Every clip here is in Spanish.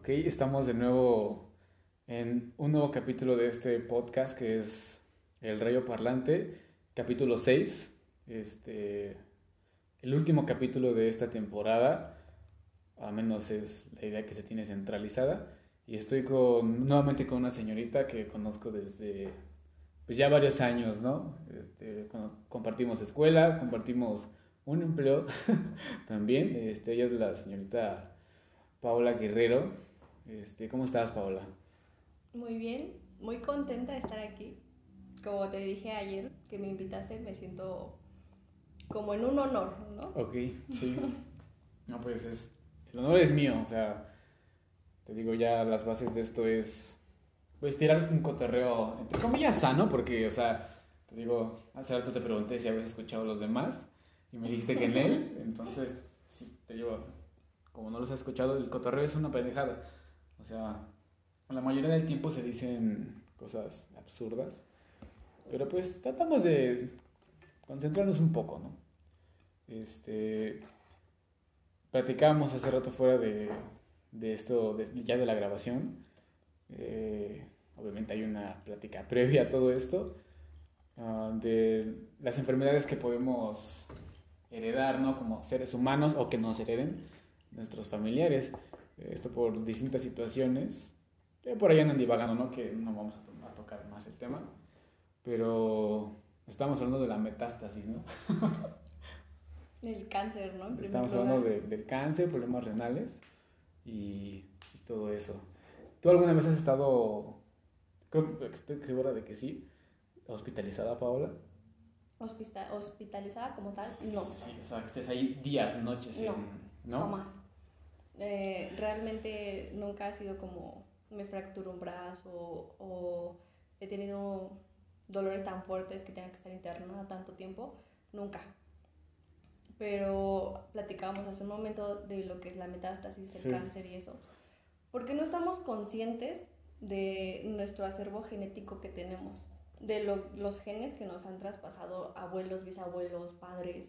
Ok, estamos de nuevo en un nuevo capítulo de este podcast que es El Rayo Parlante, capítulo 6. Este, el último capítulo de esta temporada, a menos es la idea que se tiene centralizada. Y estoy con, nuevamente con una señorita que conozco desde pues ya varios años, ¿no? Este, compartimos escuela, compartimos un empleo también. Este, ella es la señorita Paola Guerrero. Este, ¿Cómo estás, Paola? Muy bien, muy contenta de estar aquí. Como te dije ayer que me invitaste, me siento como en un honor, ¿no? Ok, sí. no, pues es, el honor es mío, o sea, te digo ya las bases de esto es, pues tirar un cotorreo, entre comillas, sano, porque, o sea, te digo, hace rato te pregunté si habías escuchado a los demás y me dijiste que en él, entonces, sí, te digo, como no los has escuchado, el cotorreo es una pendejada. O sea, la mayoría del tiempo se dicen cosas absurdas, pero pues tratamos de concentrarnos un poco, ¿no? Este, platicábamos hace rato fuera de, de esto, ya de la grabación. Eh, obviamente hay una plática previa a todo esto, ah, de las enfermedades que podemos heredar, ¿no? Como seres humanos o que nos hereden nuestros familiares. Esto por distintas situaciones. Que por ahí andan divagando, ¿no? Que no vamos a, tocar más el tema. Pero estamos hablando de la metástasis, ¿no? Del cáncer, ¿no? estamos hablando del cáncer, problemas renales y, todo eso. ¿Tú alguna vez has estado, creo que estoy segura de que sí, hospitalizada, Paola? hospitalizada como tal, no. Sí, o sea, que estés ahí días, noches. No, ¿no? Jamás. Eh, realmente nunca ha sido como me fracturó un brazo o, he tenido dolores tan fuertes que tenga que estar internada tanto tiempo, nunca. Pero platicábamos hace un momento de lo que es la metástasis, el cáncer y eso. Porque no estamos conscientes de nuestro acervo genético que tenemos de los genes que nos han traspasado abuelos, bisabuelos, padres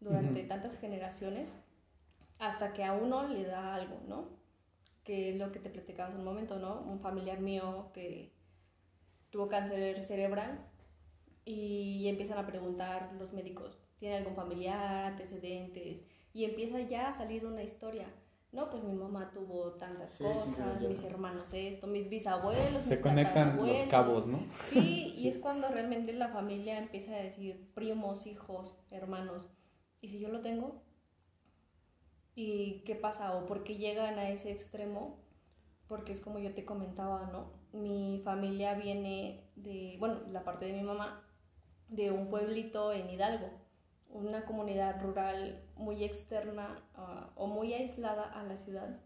durante tantas generaciones, hasta que a uno le da algo, ¿no? Que es lo que te platicaba hace un momento, ¿no? Un familiar mío que tuvo cáncer cerebral y empiezan a preguntar los médicos, ¿tiene algún familiar, antecedentes? Y empieza ya a salir una historia no, pues mi mamá tuvo tantas cosas, mis hermanos esto, mis bisabuelos. Se conectan los cabos, ¿no? Sí, y es cuando realmente la familia empieza a decir primos, hijos, hermanos, ¿y si yo lo tengo? ¿Y qué pasa? ¿O por qué llegan a ese extremo? Porque es como yo te comentaba, ¿no? Mi familia viene de, bueno, la parte de mi mamá, de un pueblito en Hidalgo una comunidad rural muy externa ah, o muy aislada a la ciudad.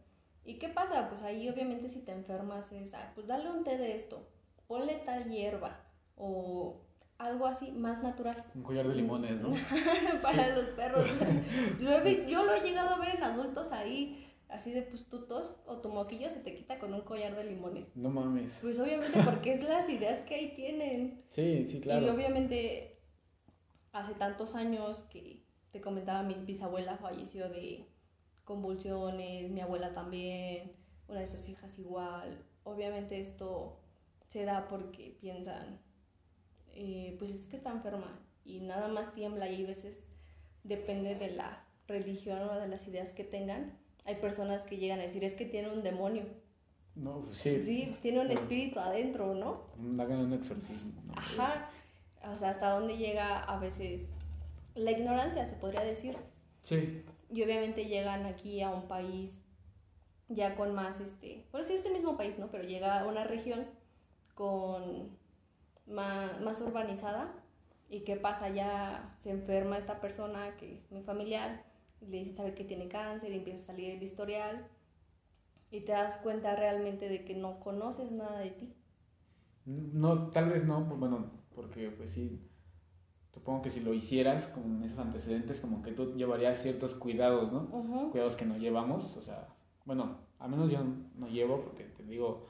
¿Y qué pasa? Pues ahí obviamente si te enfermas es, ah, pues dale un té de esto, ponle tal hierba o algo así más natural. Un collar de limones, ¿no? Para los perros. yo lo he llegado a ver en adultos ahí, así de pues tu tos o tu moquillo se te quita con un collar de limones. No mames. Pues obviamente porque es las ideas que ahí tienen. Sí, sí, claro. Y obviamente hace tantos años que te comentaba, mi bisabuela falleció de convulsiones, mi abuela también, una de sus hijas igual. Obviamente esto se da porque piensan, eh, pues es que está enferma y nada más tiembla y a veces depende de la religión o de las ideas que tengan. Hay personas que llegan a decir, es que tiene un demonio. No, sí. Sí, tiene un espíritu adentro, ¿no? Hagan un exorcismo. Ajá o sea, hasta dónde llega a veces la ignorancia, se podría decir. Sí. Y obviamente llegan aquí a un país ya con más, este, bueno, sí es el mismo país, ¿no? Pero llega a una región con más, más urbanizada y qué pasa, ya se enferma esta persona que es mi familiar, y le dice, sabe que tiene cáncer y empieza a salir el historial y te das cuenta realmente de que no conoces nada de ti. No, tal vez no, pues, bueno, porque pues sí, supongo que si lo hicieras con esos antecedentes, como que tú llevarías ciertos cuidados, ¿no? Cuidados que no llevamos, o sea, bueno, al menos yo no llevo, porque te digo,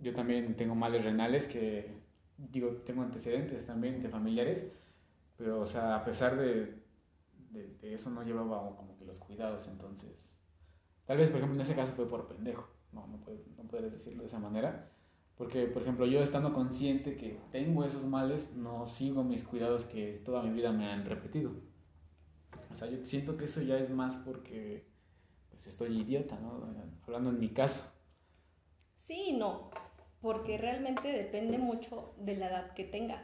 yo también tengo males renales que, digo, tengo antecedentes también de familiares, pero, o sea, a pesar de, de, eso no llevaba como que los cuidados, entonces, tal vez, por ejemplo, en ese caso fue por pendejo, no, no puedes, no puedes decirlo de esa manera. Porque, por ejemplo, yo estando consciente que tengo esos males, no sigo mis cuidados que toda mi vida me han repetido. O sea, yo siento que eso ya es más porque pues, estoy idiota, ¿no? Hablando en mi caso. Sí no, porque realmente depende mucho de la edad que tengas.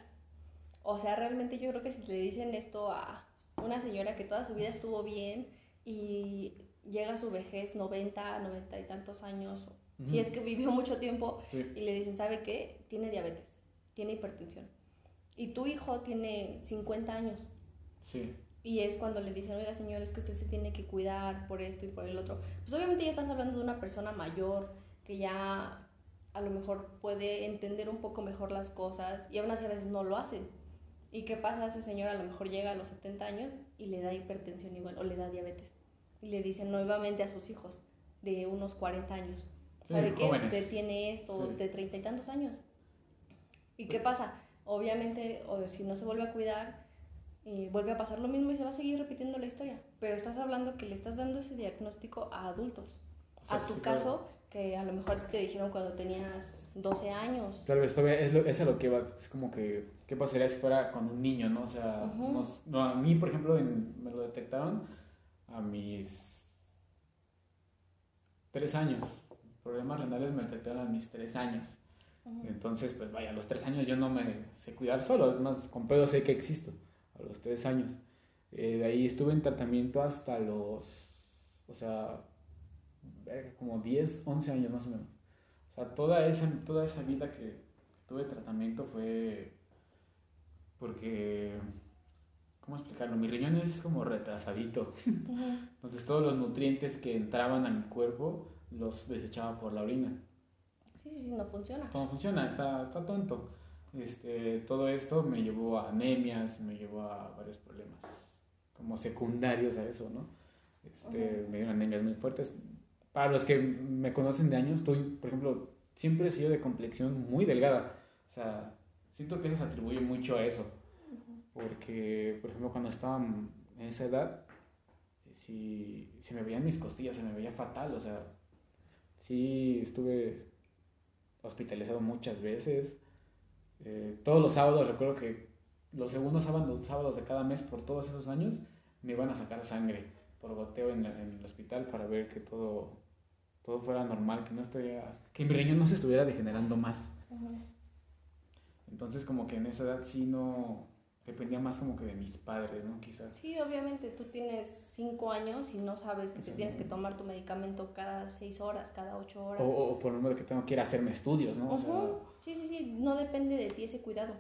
O sea, realmente yo creo que si le dicen esto a una señora que toda su vida estuvo bien y llega a su vejez 90, 90 y tantos años, si es que vivió mucho tiempo, y le dicen, ¿sabe qué? Tiene diabetes, tiene hipertensión. Y tu hijo tiene 50 años. Sí. Y es cuando le dicen, oiga señor, es que usted se tiene que cuidar por esto y por el otro. Pues obviamente ya estás hablando de una persona mayor que ya a lo mejor puede entender un poco mejor las cosas y aún así a veces no lo hacen. ¿Y qué pasa? Ese señor a lo mejor llega a los 70 años y le da hipertensión igual o le da diabetes. Y le dicen nuevamente a sus hijos de unos 40 años, ¿sabe qué? Usted tiene esto de treinta y tantos años. ¿Y qué pasa? Obviamente, o si no se vuelve a cuidar, eh, vuelve a pasar lo mismo y se va a seguir repitiendo la historia. Pero estás hablando que le estás dando ese diagnóstico a adultos. a tu caso, que a lo mejor te dijeron cuando tenías 12 años. Tal vez todavía es, lo, es a lo que va, es como que, ¿qué pasaría si fuera con un niño, no? O sea, no, a mí, por ejemplo, me lo detectaron a mis 3 años problemas renales me detectaron a mis tres años. Entonces, pues vaya, a los tres años yo no me sé cuidar solo, es más, con pedo sé que existo, a los tres años. Eh, de ahí estuve en tratamiento hasta los, o sea, como 10, 11 años más o menos. O sea, toda esa, toda esa vida que tuve tratamiento fue porque, ¿cómo explicarlo? Mi riñón es como retrasadito. Entonces todos los nutrientes que entraban a mi cuerpo los desechaba por la orina. Sí, sí, sí, no funciona. No funciona, está, está tonto. Este, todo esto me llevó a anemias, me llevó a varios problemas como secundarios a eso, ¿no? Este, Me dieron anemias muy fuertes. Para los que me conocen de años, estoy, por ejemplo, siempre he sido de complexión muy delgada. O sea, siento que eso se atribuye mucho a eso. Porque, por ejemplo, cuando estaba en esa edad, si, si me veían mis costillas, se me veía fatal. O sea, Sí, estuve hospitalizado muchas veces. Eh, todos los sábados, recuerdo que los segundos sábados, sábados de cada mes por todos esos años me iban a sacar sangre por goteo en, el hospital para ver que todo, todo fuera normal, que no estuviera, que mi riñón no se estuviera degenerando más. Entonces como que en esa edad sí no, dependía más como que de mis padres, ¿no? Quizás. Sí, obviamente tú tienes cinco años y no sabes que te tienes que tomar tu medicamento cada seis horas, cada ocho horas. O, por el de que tengo que ir a hacerme estudios, ¿no? Sí, sí, sí, no depende de ti ese cuidado.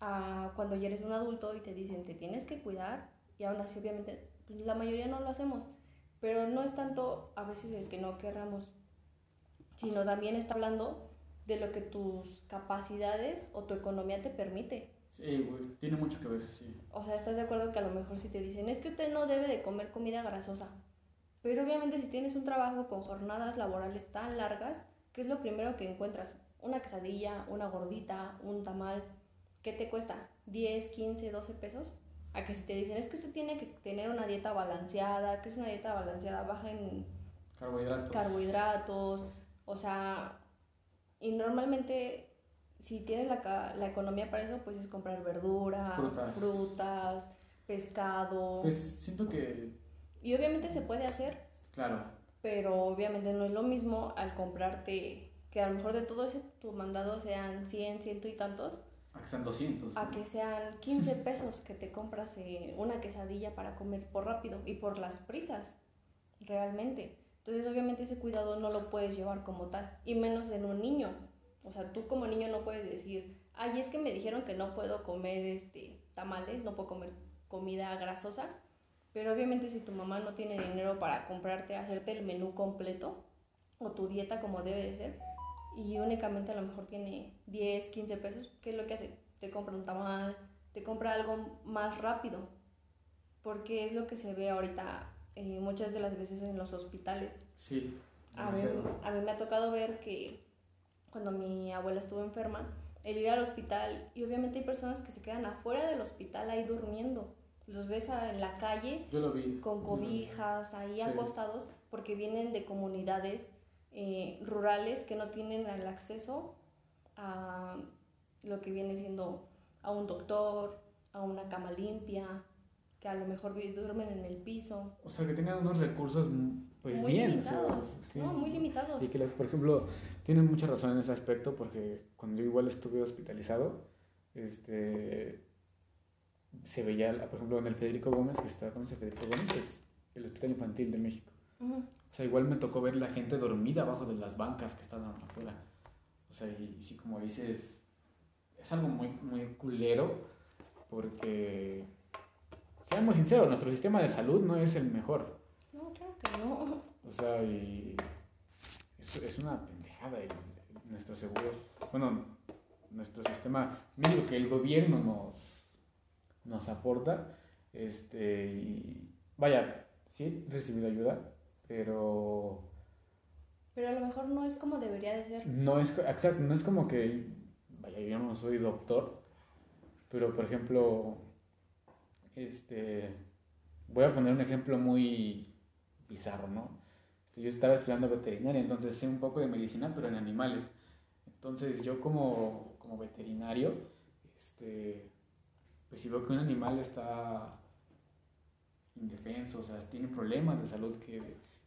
Ah, cuando ya eres un adulto y te dicen te tienes que cuidar y aún así obviamente pues, la mayoría no lo hacemos, pero no es tanto a veces el que no querramos, sino también está hablando de lo que tus capacidades o tu economía te permite. Sí, güey, tiene mucho que ver, sí. O sea, ¿estás de acuerdo que a lo mejor si te dicen, es que usted no debe de comer comida grasosa? Pero obviamente si tienes un trabajo con jornadas laborales tan largas, ¿qué es lo primero que encuentras? Una quesadilla, una gordita, un tamal. ¿Qué te cuesta? ¿10, 15, 12 pesos? A que si te dicen, es que usted tiene que tener una dieta balanceada, que es una dieta balanceada baja en carbohidratos. carbohidratos, o sea, y normalmente si tienes la, la, economía para eso, pues es comprar verdura, frutas. pescado. Pues siento que... Y obviamente se puede hacer. Claro. Pero obviamente no es lo mismo al comprarte, que a lo mejor de todo ese tu mandado sean 100, ciento y tantos. A que sean 200. A que sean 15 pesos que te compras eh, una quesadilla para comer por rápido y por las prisas, realmente. Entonces obviamente ese cuidado no lo puedes llevar como tal, y menos en un niño o sea, tú como niño no puedes decir, ay, es que me dijeron que no puedo comer este, tamales, no puedo comer comida grasosa. Pero obviamente si tu mamá no tiene dinero para comprarte, hacerte el menú completo o tu dieta como debe de ser, y únicamente a lo mejor tiene 10, 15 pesos, ¿qué es lo que hace? Te compra un tamal, te compra algo más rápido, porque es lo que se ve ahorita eh, muchas de las veces en los hospitales. Sí. A mí, a mí, me ha tocado ver que cuando mi abuela estuvo enferma, el ir al hospital y obviamente hay personas que se quedan afuera del hospital ahí durmiendo. Los ves en la calle Yo lo vi. con cobijas ahí acostados porque vienen de comunidades eh, rurales que no tienen el acceso a lo que viene siendo a un doctor, a una cama limpia, que a lo mejor duermen en el piso. O sea, que tengan unos recursos pues muy bien. Limitados, no, muy limitados. Y que, por ejemplo, tienen mucha razón en ese aspecto porque cuando yo igual estuve hospitalizado, este, se veía, por ejemplo, en el Federico Gómez, que está, con ese Federico Gómez? Es el Hospital Infantil de México. O sea, igual me tocó ver la gente dormida abajo de las bancas que estaban afuera. O sea, y, y sí, como dices, es algo muy, muy culero porque, seamos sinceros, nuestro sistema de salud no es el mejor. No, claro que no. O sea, y es, es una pendejada nuestros seguros, bueno, nuestro sistema médico que el gobierno nos, nos aporta, este, y vaya, sí, he recibido ayuda, pero... Pero a lo mejor no es como debería de ser. No es, exacto, no es como que, vaya, yo no soy doctor, pero por ejemplo, este, voy a poner un ejemplo muy bizarro, ¿no? Yo estaba estudiando veterinaria, entonces sé un poco de medicina, pero en animales. Entonces yo como, como veterinario, este, pues si veo que un animal está indefenso, o sea, tiene problemas de salud que,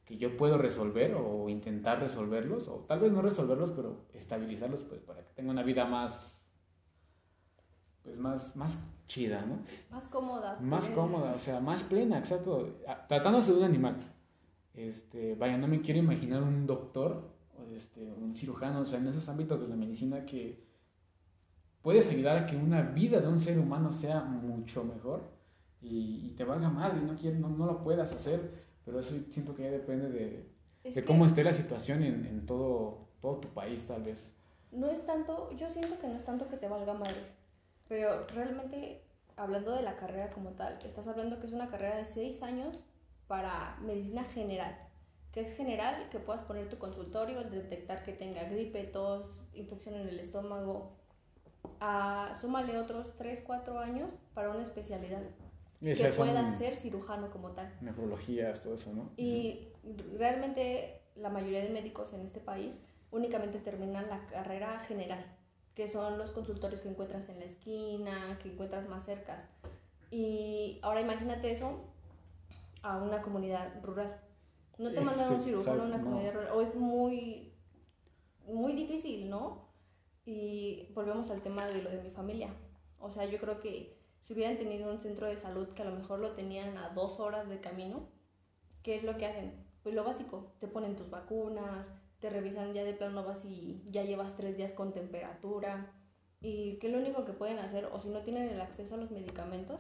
que yo puedo resolver o intentar resolverlos, o tal vez no resolverlos, pero estabilizarlos pues para que tenga una vida más, pues más, más chida, ¿no? Más cómoda. Más cómoda, o sea, más plena, exacto. Tratándose de un animal. Este, vaya, no me quiero imaginar un doctor, este, un cirujano, o sea, en esos ámbitos de la medicina que puedes ayudar a que una vida de un ser humano sea mucho mejor y, te valga madre, no, no, no lo puedas hacer, pero eso siento que ya depende de, de cómo esté la situación en, en, todo, todo tu país, tal vez. No es tanto, yo siento que no es tanto que te valga madre, pero realmente, hablando de la carrera como tal, estás hablando que es una carrera de seis años para medicina general, que es general, que puedas poner tu consultorio, detectar que tenga gripe, tos, infección en el estómago. Ah, súmale otros 3, 4 años para una especialidad que pueda ser cirujano como tal. Nefrologías, todo eso, ¿no? Y realmente la mayoría de médicos en este país únicamente terminan la carrera general, que son los consultorios que encuentras en la esquina, que encuentras más cercas. Y ahora imagínate eso a una comunidad rural. No te mandan un cirujano a una comunidad rural, o es muy, muy difícil, ¿no? Y volvemos al tema de lo de mi familia. O sea, yo creo que si hubieran tenido un centro de salud que a lo mejor lo tenían a dos horas de camino, ¿qué es lo que hacen? Pues lo básico, te ponen tus vacunas, te revisan ya de plano vas y ya llevas tres días con temperatura. Y que lo único que pueden hacer, o si no tienen el acceso a los medicamentos,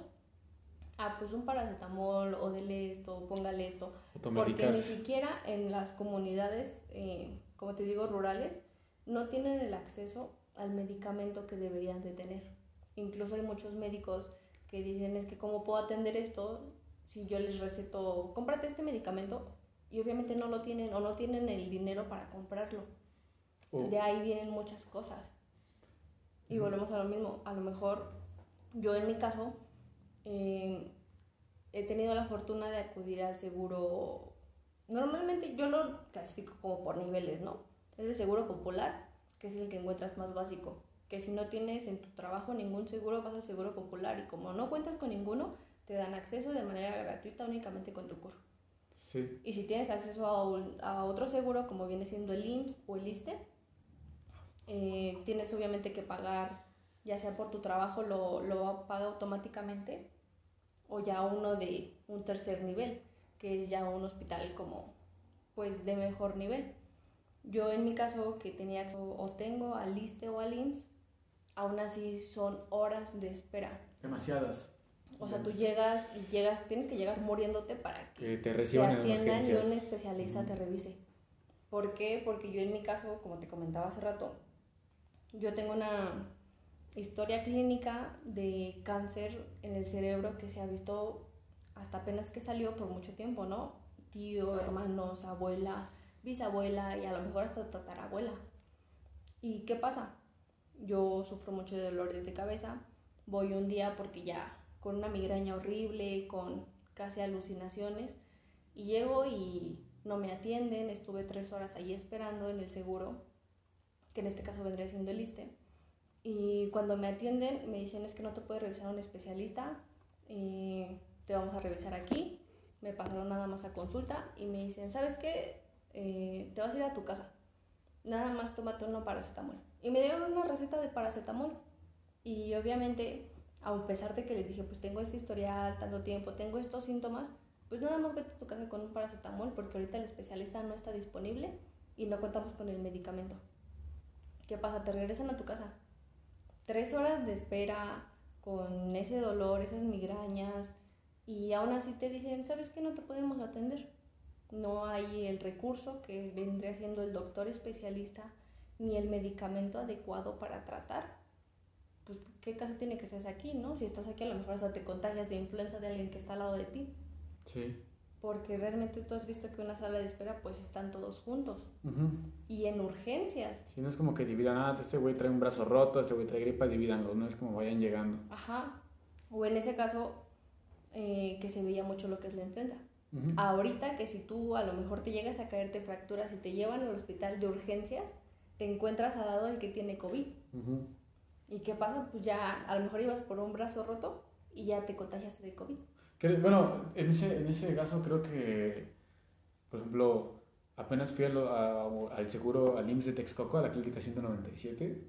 ah, pues un paracetamol o dele esto, póngale esto. Porque ni siquiera en las comunidades, eh, como te digo, rurales, no tienen el acceso al medicamento que deberían de tener. Incluso hay muchos médicos que dicen es que cómo puedo atender esto si yo les receto, cómprate este medicamento y obviamente no lo tienen o no tienen el dinero para comprarlo. Oh. De ahí vienen muchas cosas. Y volvemos a lo mismo, a lo mejor yo en mi caso eh, he tenido la fortuna de acudir al seguro. Normalmente yo lo clasifico como por niveles, ¿no? Es el seguro popular, que es el que encuentras más básico. Que si no tienes en tu trabajo ningún seguro, vas al seguro popular y como no cuentas con ninguno, te dan acceso de manera gratuita únicamente con tu CUR. Sí. Y si tienes acceso a, otro seguro, como viene siendo el IMSS o el ISTE, eh, tienes obviamente que pagar, ya sea por tu trabajo, lo, lo paga automáticamente o ya uno de un tercer nivel, que es ya un hospital como pues de mejor nivel. Yo en mi caso que tenía o tengo al ISTE o al IMSS, aún así son horas de espera. Demasiadas. O sea, tú llegas y llegas, tienes que llegar muriéndote para que, te reciban te atiendan y un especialista te revise. ¿Por qué? Porque yo en mi caso, como te comentaba hace rato, yo tengo una historia clínica de cáncer en el cerebro que se ha visto hasta apenas que salió por mucho tiempo, ¿no? Tío, hermanos, abuela, bisabuela y a lo mejor hasta tatarabuela. ¿Y qué pasa? Yo sufro mucho de dolores de cabeza, voy un día porque ya con una migraña horrible, con casi alucinaciones, y llego y no me atienden, estuve tres horas ahí esperando en el seguro, que en este caso vendría siendo el ISTE. Y cuando me atienden me dicen es que no te puede revisar un especialista, eh, te vamos a revisar aquí. Me pasaron nada más a consulta y me dicen, ¿sabes qué? Eh, te vas a ir a tu casa. Nada más tómate una paracetamol. Y me dieron una receta de paracetamol. Y obviamente, a pesar de que les dije, pues tengo este historial, tanto tiempo, tengo estos síntomas, pues nada más vete a tu casa con un paracetamol porque ahorita el especialista no está disponible y no contamos con el medicamento. ¿Qué pasa? Te regresan a tu casa. Tres horas de espera con ese dolor, esas migrañas y aún así te dicen, ¿sabes qué? No te podemos atender. No hay el recurso que vendría siendo el doctor especialista ni el medicamento adecuado para tratar. Pues, ¿qué caso tiene que ser aquí, no? Si estás aquí, a lo mejor hasta te contagias de influenza de alguien que está al lado de ti. Sí. Porque realmente tú has visto que una sala de espera pues están todos juntos. Y en urgencias. Sí, no es como que dividan, ah, este güey trae un brazo roto, este güey trae gripa, divídanlo, no es como vayan llegando. Ajá. O en ese caso, eh, que se veía mucho lo que es la influenza. Ahorita que si tú a lo mejor te llegas a caerte fracturas y te llevan al hospital de urgencias, te encuentras al lado del que tiene COVID. ¿Y qué pasa? Pues ya a lo mejor ibas por un brazo roto y ya te contagiaste de COVID. Bueno, en ese, en ese caso creo que, por ejemplo, apenas fui al seguro, al IMSS de Texcoco, a la clínica 197,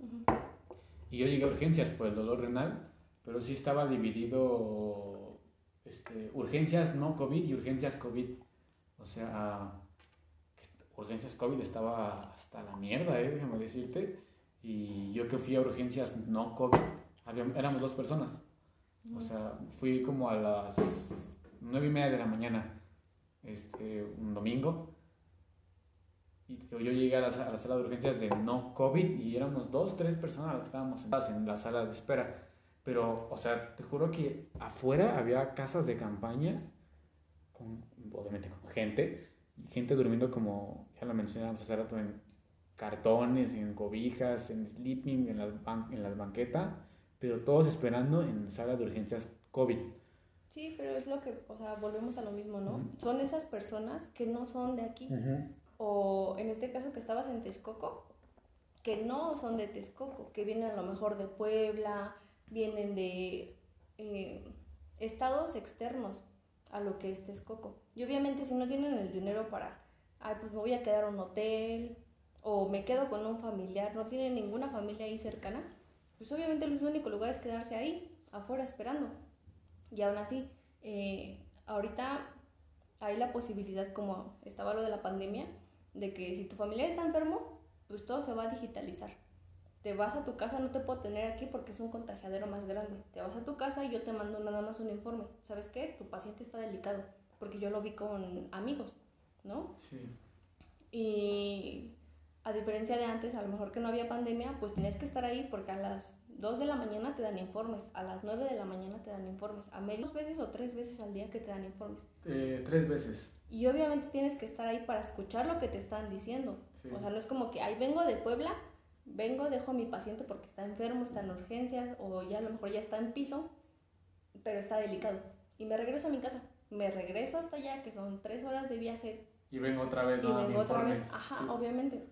y yo llegué a urgencias por el dolor renal, pero sí estaba dividido este, urgencias no COVID y urgencias COVID. O sea, urgencias COVID estaba hasta la mierda, ¿eh? déjame decirte. Y yo que fui a urgencias no COVID, éramos dos personas. O sea, fui como a las nueve y media de la mañana, este, un domingo. Y yo llegué a la, sala de urgencias de no COVID y éramos dos, tres personas las que estábamos sentadas en la sala de espera. Pero, o sea, te juro que afuera había casas de campaña, con, obviamente con gente, gente durmiendo como, ya lo mencionamos hace rato, en cartones, en cobijas, en sleeping, en las, en las banquetas pero todos esperando en sala de urgencias COVID. Sí, pero es lo que, o sea, volvemos a lo mismo, ¿no? Son esas personas que no son de aquí. O en este caso que estabas en Texcoco, que no son de Texcoco, que vienen a lo mejor de Puebla, vienen de eh, estados externos a lo que es Texcoco. Y obviamente si no tienen el dinero para, ay, pues me voy a quedar en un hotel, o me quedo con un familiar, no tienen ninguna familia ahí cercana, pues obviamente el único lugar es quedarse ahí, afuera esperando. Y aún así, eh, ahorita hay la posibilidad, como estaba lo de la pandemia, de que si tu familiar está enfermo, pues todo se va a digitalizar. Te vas a tu casa, no te puedo tener aquí porque es un contagiadero más grande. Te vas a tu casa y yo te mando nada más un informe. ¿Sabes qué? Tu paciente está delicado, porque yo lo vi con amigos, ¿no? Sí. Y a diferencia de antes, a lo mejor que no había pandemia, pues tienes que estar ahí porque a las 2 de la mañana te dan informes, a las 9 de la mañana te dan informes, a medio veces o tres veces al día que te dan informes. Eh, tres veces. Y obviamente tienes que estar ahí para escuchar lo que te están diciendo. O sea, no es como que, ahí vengo de Puebla, vengo, dejo a mi paciente porque está enfermo, está en urgencias o ya a lo mejor ya está en piso, pero está delicado. Y me regreso a mi casa. Me regreso hasta allá, que son tres horas de viaje. Y vengo otra vez. Y vengo otra vez. Ajá, obviamente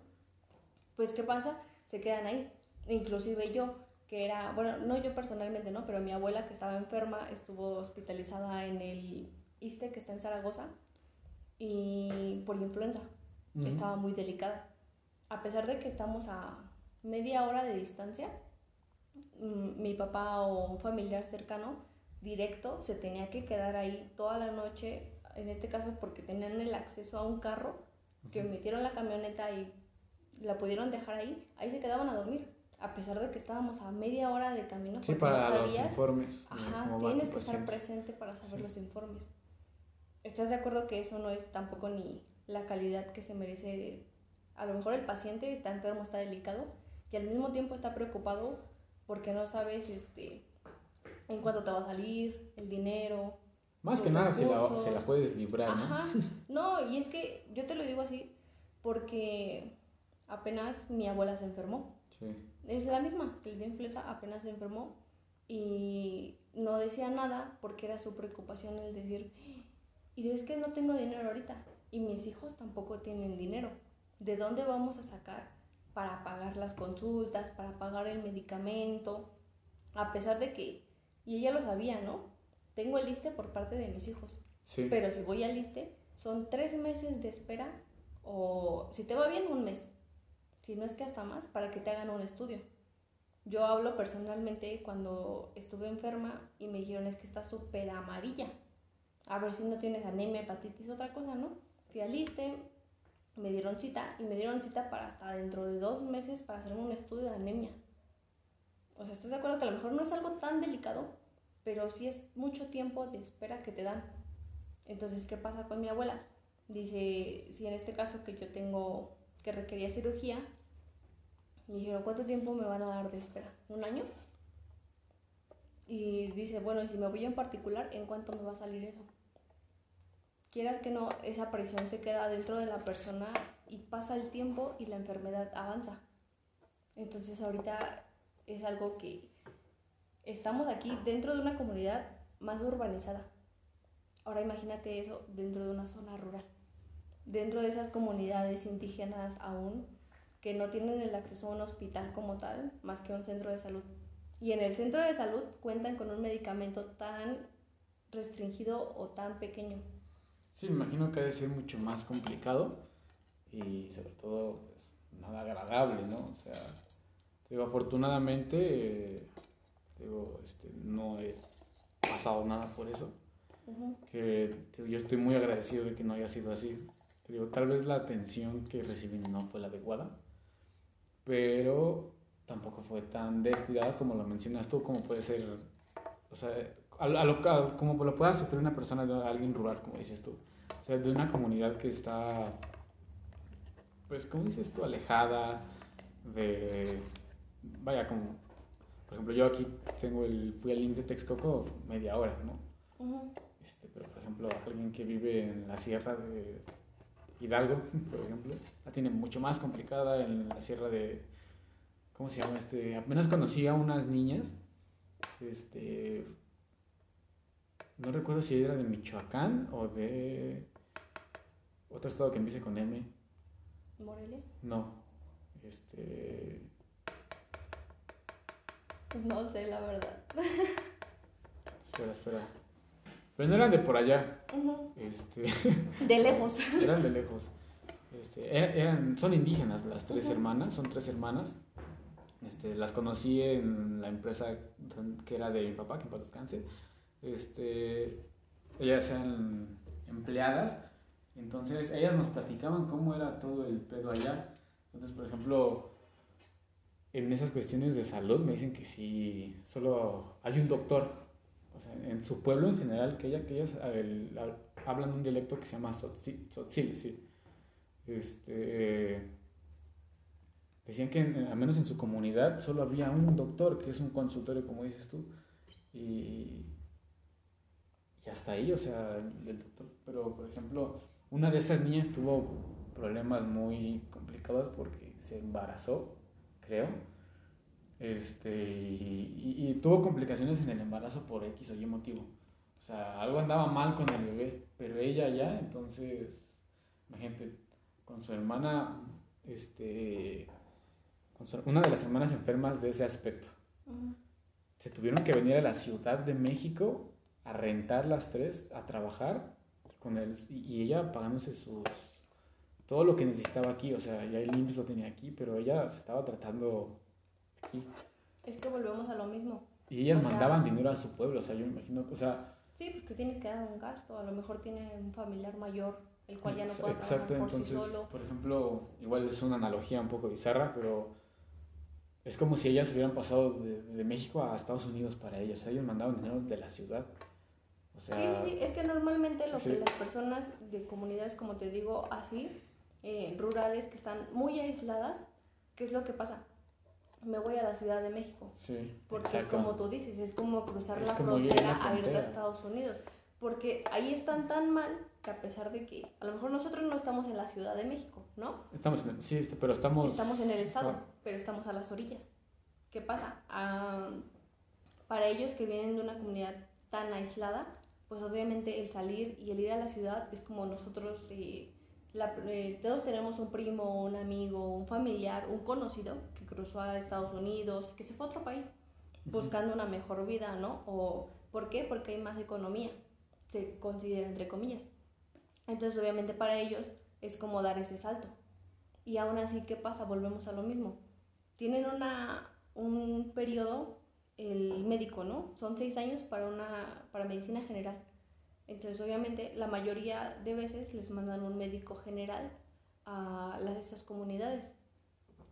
pues ¿qué pasa? Se quedan ahí. Inclusive yo, que era, bueno, no yo personalmente, ¿no? Pero mi abuela que estaba enferma estuvo hospitalizada en el ISTE que está en Zaragoza y por influenza. Estaba muy delicada. A pesar de que estamos a media hora de distancia, mm, mi papá o un familiar cercano directo se tenía que quedar ahí toda la noche, en este caso porque tenían el acceso a un carro, que metieron la camioneta y la pudieron dejar ahí, ahí se quedaban a dormir. A pesar de que estábamos a media hora de camino. Sí, para los informes. Ajá, tienes que estar presente para saber los informes. ¿Estás de acuerdo que eso no es tampoco ni la calidad que se merece? A lo mejor el paciente está enfermo, está delicado y al mismo tiempo está preocupado porque no sabes este, en cuánto te va a salir, el dinero. Más que nada se la, se la, puedes librar, Ajá. No, y es que yo te lo digo así porque apenas mi abuela se enfermó. Sí. Es la misma, que el de influenza apenas se enfermó y no decía nada porque era su preocupación el decir, y es que no tengo dinero ahorita. y mis hijos tampoco tienen dinero. ¿De dónde vamos a sacar para pagar las consultas, para pagar el medicamento? A pesar de que, y ella lo sabía, ¿no? Tengo el liste por parte de mis hijos. Sí. Pero si voy al liste, son tres meses de espera o si te va bien, un mes. Si no es que hasta más, para que te hagan un estudio. Yo hablo personalmente cuando estuve enferma y me dijeron es que está súper amarilla. A ver si no tienes anemia, hepatitis, otra cosa, ¿no? Fui al liste, me dieron cita y me dieron cita para hasta dentro de dos meses para hacerme un estudio de anemia. O sea, ¿estás de acuerdo que a lo mejor no es algo tan delicado, pero sí es mucho tiempo de espera que te dan? Entonces, ¿qué pasa con mi abuela? Dice, si en este caso que yo tengo, que requería cirugía, me dijeron, ¿cuánto tiempo me van a dar de espera? ¿Un año? Y dice, bueno, y si me voy en particular, ¿en cuánto me va a salir eso? Quieras que no, esa presión se queda dentro de la persona y pasa el tiempo y la enfermedad avanza. Entonces ahorita es algo que estamos aquí dentro de una comunidad más urbanizada. Ahora imagínate eso dentro de una zona rural, dentro de esas comunidades indígenas aún que no tienen el acceso a un hospital como tal, más que a un centro de salud. Y en el centro de salud cuentan con un medicamento tan restringido o tan pequeño. Sí, me imagino que debe ser mucho más complicado y sobre todo pues, nada agradable, ¿no? O sea, digo, afortunadamente, eh, digo, este, no he pasado nada por eso. Que digo, yo estoy muy agradecido de que no haya sido así. Digo, tal vez la atención que recibí no fue la adecuada, pero tampoco fue tan descuidada como lo mencionas tú, como puede ser, o sea, a, lo- a lo, a- como lo pueda sufrir una persona de alguien rural, como dices tú. O sea, de una comunidad que está, pues, como dices tú, alejada de, vaya, como, por ejemplo, yo aquí tengo el, fui al IMSS de Texcoco media hora, ¿no? Este, pero, por ejemplo, alguien que vive en la sierra de Hidalgo, por ejemplo, la tiene mucho más complicada en la sierra de... ¿Cómo se llama? Este, apenas conocí a unas niñas, este... No recuerdo si era de Michoacán o de... Otro estado que empiece con M. Morelia. No. Este... No sé, la verdad. Espera, espera. Pero no eran de por allá. Ujú. Este... De lejos. Eran de lejos. Este, er- eran, son indígenas las tres Ujú. hermanas, son tres hermanas. Este, las conocí en la empresa que era de mi papá, que en paz descanse. Este, ellas eran empleadas, entonces ellas nos platicaban cómo era todo el pedo allá. Entonces, por ejemplo, en esas cuestiones de salud me dicen que sí, solo hay un doctor. O sea, en su pueblo en general, que, ella, que ellas el- la- hablan un dialecto que se llama Tzotzil, Tzotzil, sí. Este, decían que al menos en su comunidad solo había un doctor, que es un consultorio, como dices tú. Y, y hasta ahí, o sea, el, el doctor. Pero, por ejemplo, una de esas niñas tuvo problemas muy complicados porque se embarazó, creo. Este, y, y- y tuvo complicaciones en el embarazo por X o Y motivo. O sea, algo andaba mal con el bebé, pero ella ya, entonces, imagínate, con su hermana, este, con su- una de las hermanas enfermas de ese aspecto. Ujú. Se tuvieron que venir a la Ciudad de México a rentar las tres, a trabajar, con él, y ella pagándose sus, todo lo que necesitaba aquí, o sea, ya el IMSS lo tenía aquí, pero ella se estaba tratando aquí. Es que volvemos a lo mismo. Y ellas O sea- mandaban dinero a su pueblo, o sea, yo me imagino, o sea, Sí, porque tiene que dar un gasto. A lo mejor tiene un familiar mayor, el cual ya no puede trabajar Exacto, por sí entonces, solo. por ejemplo, igual es una analogía un poco bizarra, pero es como si ellas hubieran pasado de, de México a Estados Unidos para ellas. O sea, ellos mandaban dinero de la ciudad. O Sí, sea, sí, sí, es que normalmente lo sí. que las personas de comunidades, como te digo, así, eh, rurales, que están muy aisladas, ¿qué es lo que pasa? Me voy a la Ciudad de México, sí, porque exacto. es como tú dices, es como cruzar Es la como ir frontera a irte a. Estados Unidos, porque ahí están tan mal que a pesar de que a lo mejor nosotros no estamos en la Ciudad de México, ¿no? Estamos en, sí, este, pero estamos... Estamos en el estado, está- pero estamos a las orillas. ¿Qué pasa? Ah, para ellos que vienen de una comunidad tan aislada, pues obviamente el salir y el ir a la ciudad es como nosotros eh, la- eh, todos tenemos un primo, un amigo, un familiar, un conocido que cruzó a Estados Unidos, que se fue a otro país buscando una mejor vida, ¿no? O ¿por qué? Porque hay más economía, se considera entre comillas. Entonces, obviamente para ellos es como dar ese salto. Y aún así, ¿qué pasa? Volvemos a lo mismo. Tienen una, un periodo, el médico, ¿no? Son seis años para, una, para medicina general. Entonces, obviamente, la mayoría de veces les mandan un médico general a las, esas comunidades.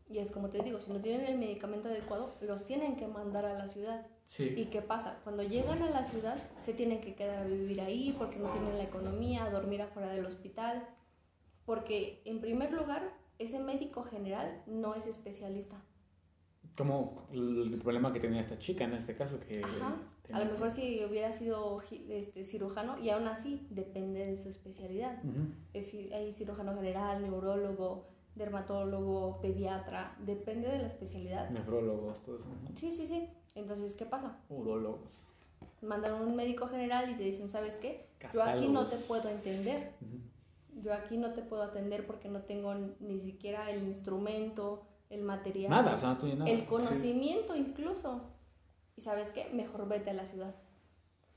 Y es como te digo, si no tienen el medicamento adecuado, los tienen que mandar a la ciudad. Sí. ¿Y qué pasa? Cuando llegan a la ciudad, se tienen que quedar a vivir ahí porque no tienen la economía, a dormir afuera del hospital. Porque, en primer lugar, ese médico general no es especialista. Como el problema que tenía esta chica en este caso, que... Ajá. A lo mejor si hubiera sido este, cirujano, y aún así depende de su especialidad. Es decir, hay cirujano general, neurólogo, dermatólogo, pediatra, depende de la especialidad. Nefrólogos, todo eso. ujú. Sí, sí, sí. Entonces, ¿qué pasa? Urólogos. Mandan a un médico general y te dicen, ¿sabes qué? Yo aquí no te puedo entender. Yo aquí no te puedo atender porque no tengo ni siquiera el instrumento, el material, Nada, o sea, no tiene nada. el Sí. conocimiento incluso. Y sabes qué, mejor vete a la ciudad.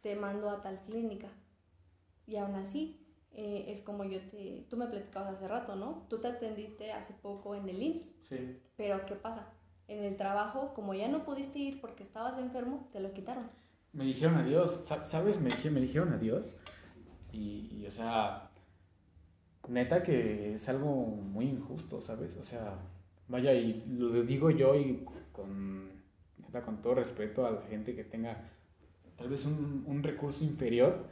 Te mando a tal clínica. Y aún así, eh, es como yo te... Tú me platicabas hace rato, ¿no? Tú te atendiste hace poco en el IMSS. Sí. Pero ¿qué pasa? En el trabajo, como ya no pudiste ir porque estabas enfermo, te lo quitaron. Me dijeron adiós, Sa- ¿sabes? Me, me dijeron adiós. Y, y, o sea, neta que es algo muy injusto, ¿sabes? O sea, vaya, y lo digo yo y con, con todo respeto a la gente que tenga tal vez un, un recurso inferior,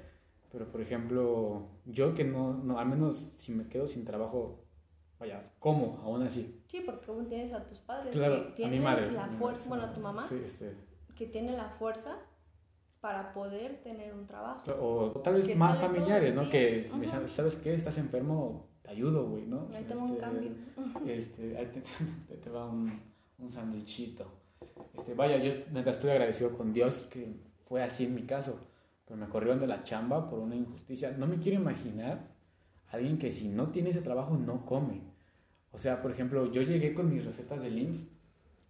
pero por ejemplo, yo que no, no, al menos si me quedo sin trabajo, vaya, ¿cómo? Aún así. Sí, porque aún tienes a tus padres Claro, que a tienen mi madre. la fuerza, bueno, a tu mamá, Sí, este, que tiene la fuerza para poder tener un trabajo. O tal vez Que más familiares, ¿no? Que me Ujú. sabes, ¿sabes qué? Estás enfermo, te ayudo, güey, ¿no? Ahí tengo un Este, cambio. Este, ahí te, te- te va un, un sandwichito. Este, vaya, yo neta estoy agradecido con Dios que fue así en mi caso. Pero me corrieron de la chamba por una injusticia. No me quiero imaginar a alguien que si no tiene ese trabajo no come. O sea, por ejemplo, yo llegué con mis recetas de LIMS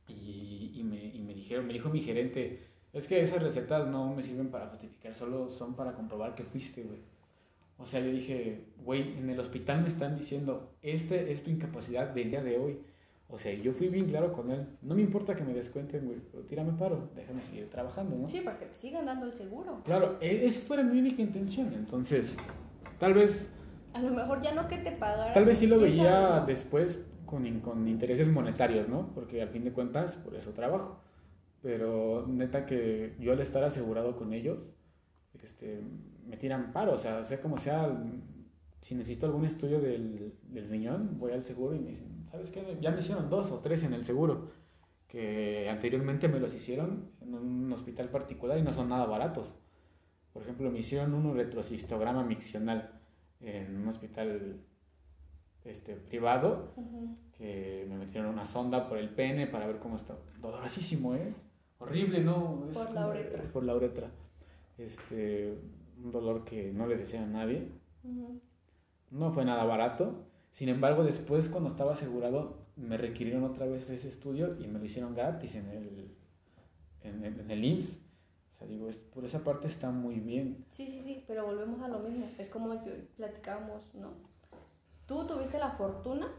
y, y me, y me dijeron, me dijo mi gerente, es que esas recetas no me sirven para justificar, solo son para comprobar que fuiste, güey. O sea, yo dije, güey, en el hospital me están diciendo, este es tu incapacidad del día de hoy. O sea, yo fui bien claro con él. No me importa que me descuenten, güey, pero tírame paro, déjame seguir trabajando, ¿no? Sí, porque te sigan dando el seguro. Claro, e- esa fue mi única intención. Entonces, tal vez, A lo mejor ya no que te pagaran. tal vez sí lo veía sabe, ¿no? después con, con intereses monetarios, ¿no? Porque al fin de cuentas, por eso trabajo. Pero neta que yo al estar asegurado con ellos, este, me tiran paro, o sea, sea como sea, si necesito algún estudio del, del riñón, voy al seguro y me dicen, ¿sabes qué? Ya me hicieron dos o tres en el seguro, que anteriormente me los hicieron en un hospital particular y no son nada baratos. Por ejemplo, me hicieron un retrocistograma miccional en un hospital este, privado, que me metieron una sonda por el pene para ver cómo está. Dolorosísimo, ¿eh? Horrible, ¿no? Es Por la uretra. Por la uretra. Este, un dolor que no le deseo a nadie. No fue nada barato. Sin embargo, después cuando estaba asegurado, me requirieron otra vez ese estudio y me lo hicieron gratis en el, en el, en el IMSS. O sea, digo, es- por esa parte está muy bien. Sí, sí, sí, pero volvemos a lo mismo. Es como yo platicábamos, ¿no? Tú tuviste la fortuna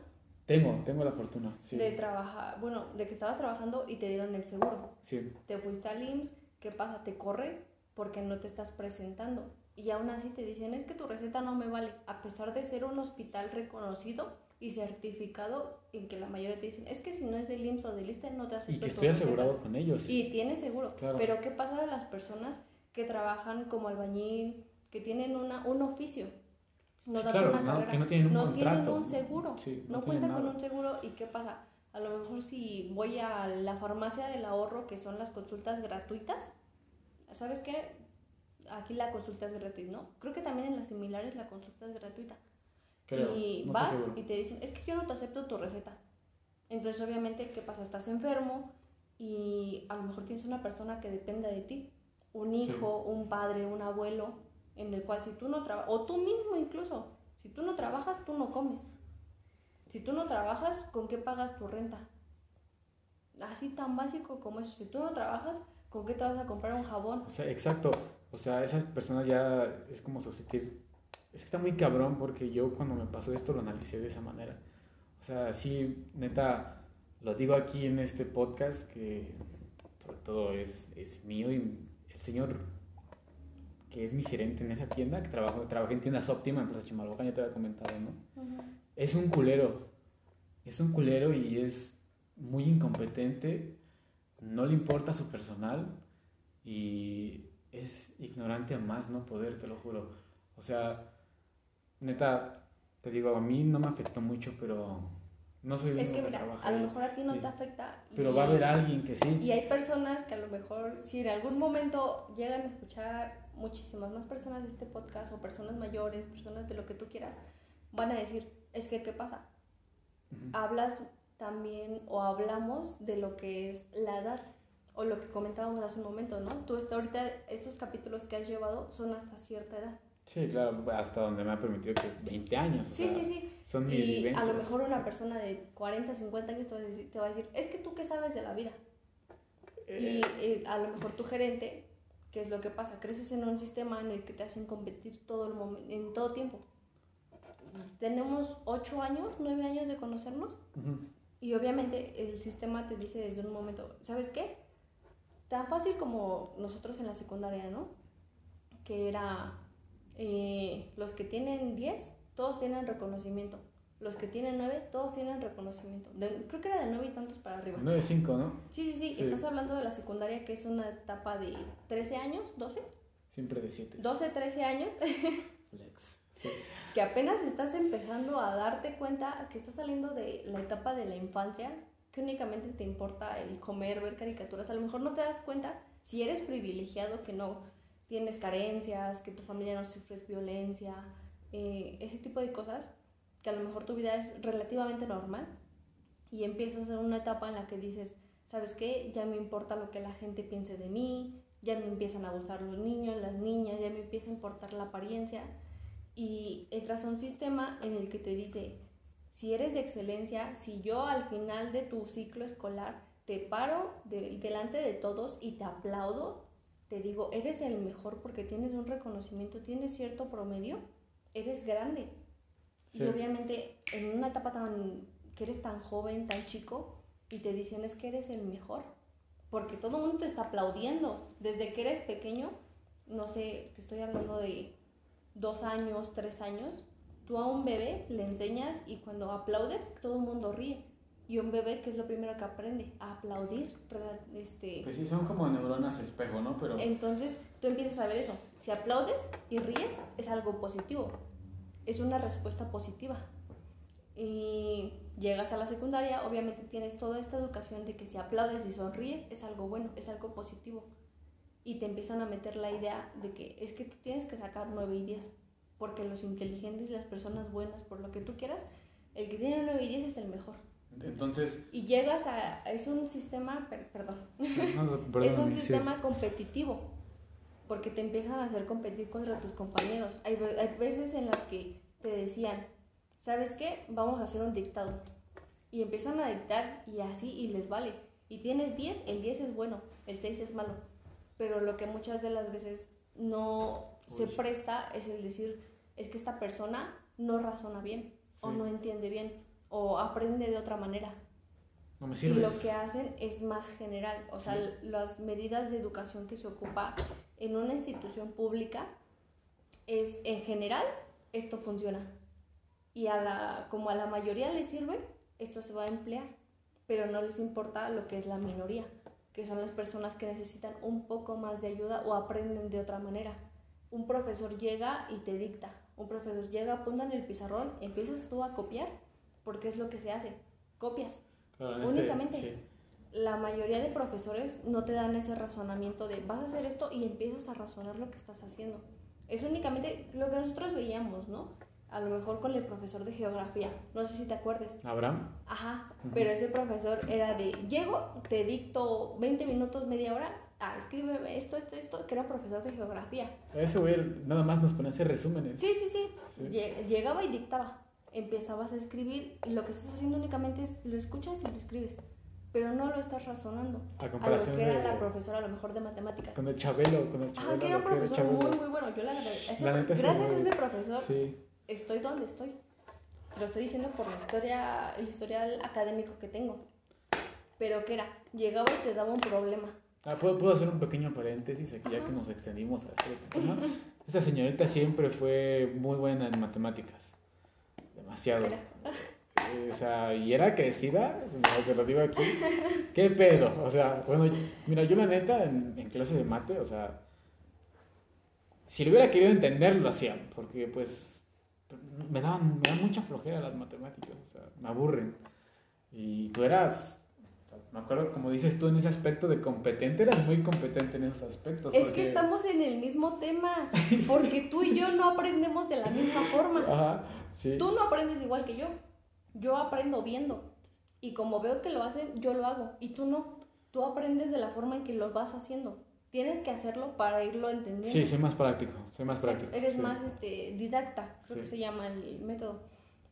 Tengo, tengo la fortuna. Sí, de trabajar, bueno, de que estabas trabajando y te dieron el seguro. sí. Te fuiste al IMSS, ¿qué pasa? Te corren porque no te estás presentando. Y aún así te dicen, es que tu receta no me vale, a pesar de ser un hospital reconocido y certificado, en que la mayoría te dicen, es que si no es del IMSS o del ISSSTE no te acepto Y que estoy asegurado recetas". con ellos. Y tienes seguro. Claro. Pero ¿qué pasa de las personas que trabajan como albañil, que tienen una, un oficio? No Sí, claro, una no, que no tienen un no contrato. tienen un seguro, Sí, no, no cuentan con un seguro y ¿qué pasa? A lo mejor si voy a la farmacia del ahorro, que son las consultas gratuitas, ¿sabes qué? Aquí la consulta es gratis, ¿no? Creo que también en las similares la consulta es gratuita. Creo, y no vas y te dicen, es que yo no te acepto tu receta. Entonces, obviamente, ¿qué pasa? Estás enfermo y a lo mejor tienes una persona que dependa de ti. Un Sí. hijo, un padre, un abuelo, en el cual si tú no trabajas, o tú mismo incluso, si tú no trabajas, tú no comes. Si tú no trabajas, ¿con qué pagas tu renta? Así tan básico como eso. Si tú no trabajas, ¿con qué te vas a comprar un jabón? O sea, exacto. O sea, esas personas ya es como subsistir. Es que está muy cabrón porque yo cuando me pasó esto lo analicé de esa manera. O sea, sí, neta, lo digo aquí en este podcast que sobre todo es, es mío y el señor que es mi gerente en esa tienda, que trabajo, trabajé en tiendas óptima en Plaza Chimalhuacán, ya te había comentado, ¿no? Es un culero. Es un culero y es muy incompetente. No le importa su personal y es ignorante a más no poder, te lo juro. O sea, neta, te digo, a mí no me afectó mucho, pero no soy Es que mira, a lo mejor a ti no te afecta. Pero va a haber alguien que sí. Y hay personas que a lo mejor, si en algún momento llegan a escuchar muchísimas más personas de este podcast o personas mayores, personas de lo que tú quieras, van a decir, es que, ¿qué pasa? Hablas también o hablamos de lo que es la edad o lo que comentábamos hace un momento, ¿no? Tú hasta ahorita, estos capítulos que has llevado son hasta cierta edad. Sí, claro, hasta donde me ha permitido que 20 años. Sí, sí, sí. Son mis y a lo mejor una persona de 40, 50 años te va, a decir, te va a decir, es que tú qué sabes de la vida. Y eh, a lo mejor tu gerente ¿Qué es lo que pasa? Creces en un sistema en el que te hacen competir todo el momento, en todo tiempo. Tenemos ocho años, nueve años de conocernos y obviamente el sistema te dice desde un momento, ¿sabes qué? Tan fácil como nosotros en la secundaria, ¿no? Que era eh, los que tienen 10, todos tienen reconocimiento los que tienen nueve, todos tienen reconocimiento. creo que era de nueve y tantos para arriba. Nueve, cinco, ¿no? Sí, sí, sí, Estás hablando de la secundaria, que es una etapa de 13 años, 12. Siempre de 7. 12, 13 años. Flex. Sí. Que apenas estás empezando a darte cuenta que estás saliendo de la etapa de la infancia, que únicamente te importa el comer, ver caricaturas. A lo mejor no te das cuenta si eres privilegiado, que no tienes carencias, que tu familia no sufres violencia, eh, ese tipo de cosas que a lo mejor tu vida es relativamente normal y empiezas en una etapa en la que dices, ¿sabes qué? Ya me importa lo que la gente piense de mí, ya me empiezan a gustar los niños, las niñas, ya me empieza a importar la apariencia y entras a un sistema en el que te dice, si eres de excelencia, si yo al final de tu ciclo escolar te paro delante de todos y te aplaudo, te digo, eres el mejor porque tienes un reconocimiento, tienes cierto promedio, eres grande, y obviamente en una etapa tan que eres tan joven, tan chico, y te dicen es que eres el mejor, porque todo el mundo te está aplaudiendo. Desde que eres pequeño, no sé, te estoy hablando de dos años, tres años, tú a un bebé le enseñas y cuando aplaudes, todo el mundo ríe. Y un bebé, que es lo primero que aprende? A aplaudir. Este... Pues sí, son como neuronas espejo, ¿no? Pero... Entonces, tú empiezas a ver eso. Si aplaudes y ríes, es algo positivo es una respuesta positiva. Y llegas a la secundaria, obviamente tienes toda esta educación de que si aplaudes y sonríes es algo bueno, es algo positivo. Y te empiezan a meter la idea de que es que tú tienes que sacar 9 y 10, porque los inteligentes y las personas buenas, por lo que tú quieras, el que tiene 9 y 10 es el mejor. Entonces... Y llegas a... Es un sistema... perdón. es un sistema competitivo porque te empiezan a hacer competir contra tus compañeros. Hay, hay veces en las que te decían, ¿sabes qué? Vamos a hacer un dictado. Y empiezan a dictar y así y les vale. Y tienes 10, el 10 es bueno, el 6 es malo. Pero lo que muchas de las veces no se presta es el decir, es que esta persona no razona bien, o no entiende bien, o aprende de otra manera. No me y lo que hacen es más general, o sea, las medidas de educación que se ocupa en una institución pública es en general esto funciona. Y a la como a la mayoría les sirve esto se va a emplear pero no les importa lo que es la minoría que son las personas que necesitan un poco más de ayuda o aprenden de otra manera un profesor llega y te dicta un profesor llega apunta en el pizarrón empiezas tú a copiar porque es lo que se hace copias este, únicamente la mayoría de profesores no te dan ese razonamiento de vas a hacer esto y empiezas a razonar lo que estás haciendo. Es únicamente lo que nosotros veíamos, ¿no? A lo mejor con el profesor de geografía, no sé si te acuerdes. Abraham. Ajá, pero ese profesor era de, llego, te dicto 20 minutos, media hora, ah, escríbeme esto, esto, esto, que era profesor de geografía. Ese güey nada más nos ponía ese resúmenes. Sí, sí, sí, Llegaba y dictaba. empezabas a escribir y lo que estás haciendo únicamente es lo escuchas y lo escribes, pero no lo estás razonando. A A lo comparación que era de- la profesora a lo mejor de matemáticas. Con el Chabelo, con el Chabelo. Ajá, que era un profesor Chabelo. muy, muy bueno. Yo la agradezco. La neta, sí, Gracias a ese profesor Sí, estoy donde estoy. Te lo estoy diciendo por la historia, el historial académico que tengo. Pero que era, llegaba y te daba un problema. Ah, ¿puedo, puedo hacer un pequeño paréntesis aquí ya que nos extendimos a este tema. Esta señorita siempre fue muy buena en matemáticas. Demasiado. Eh, o sea, y era crecida, como te lo digo aquí. ¿Qué pedo? O sea, bueno, mira, yo la neta en, en clase de mate, o sea, si lo hubiera querido entender, lo hacía, porque pues me daban, me dan mucha flojera las matemáticas, o sea, me aburren. Y tú eras, me acuerdo como dices tú en ese aspecto de competente, eras muy competente en esos aspectos. Es porque- que estamos en el mismo tema, porque tú y yo no aprendemos de la misma forma. Ajá, sí. Tú no aprendes igual que yo. Yo aprendo viendo. Y como veo que lo hacen, yo lo hago. Y tú no. Tú aprendes de la forma en que lo vas haciendo. Tienes que hacerlo para irlo entendiendo. Sí, soy más práctico, soy más O sea, práctico. eres sí. más este, didacta, creo Sí. que se llama el método.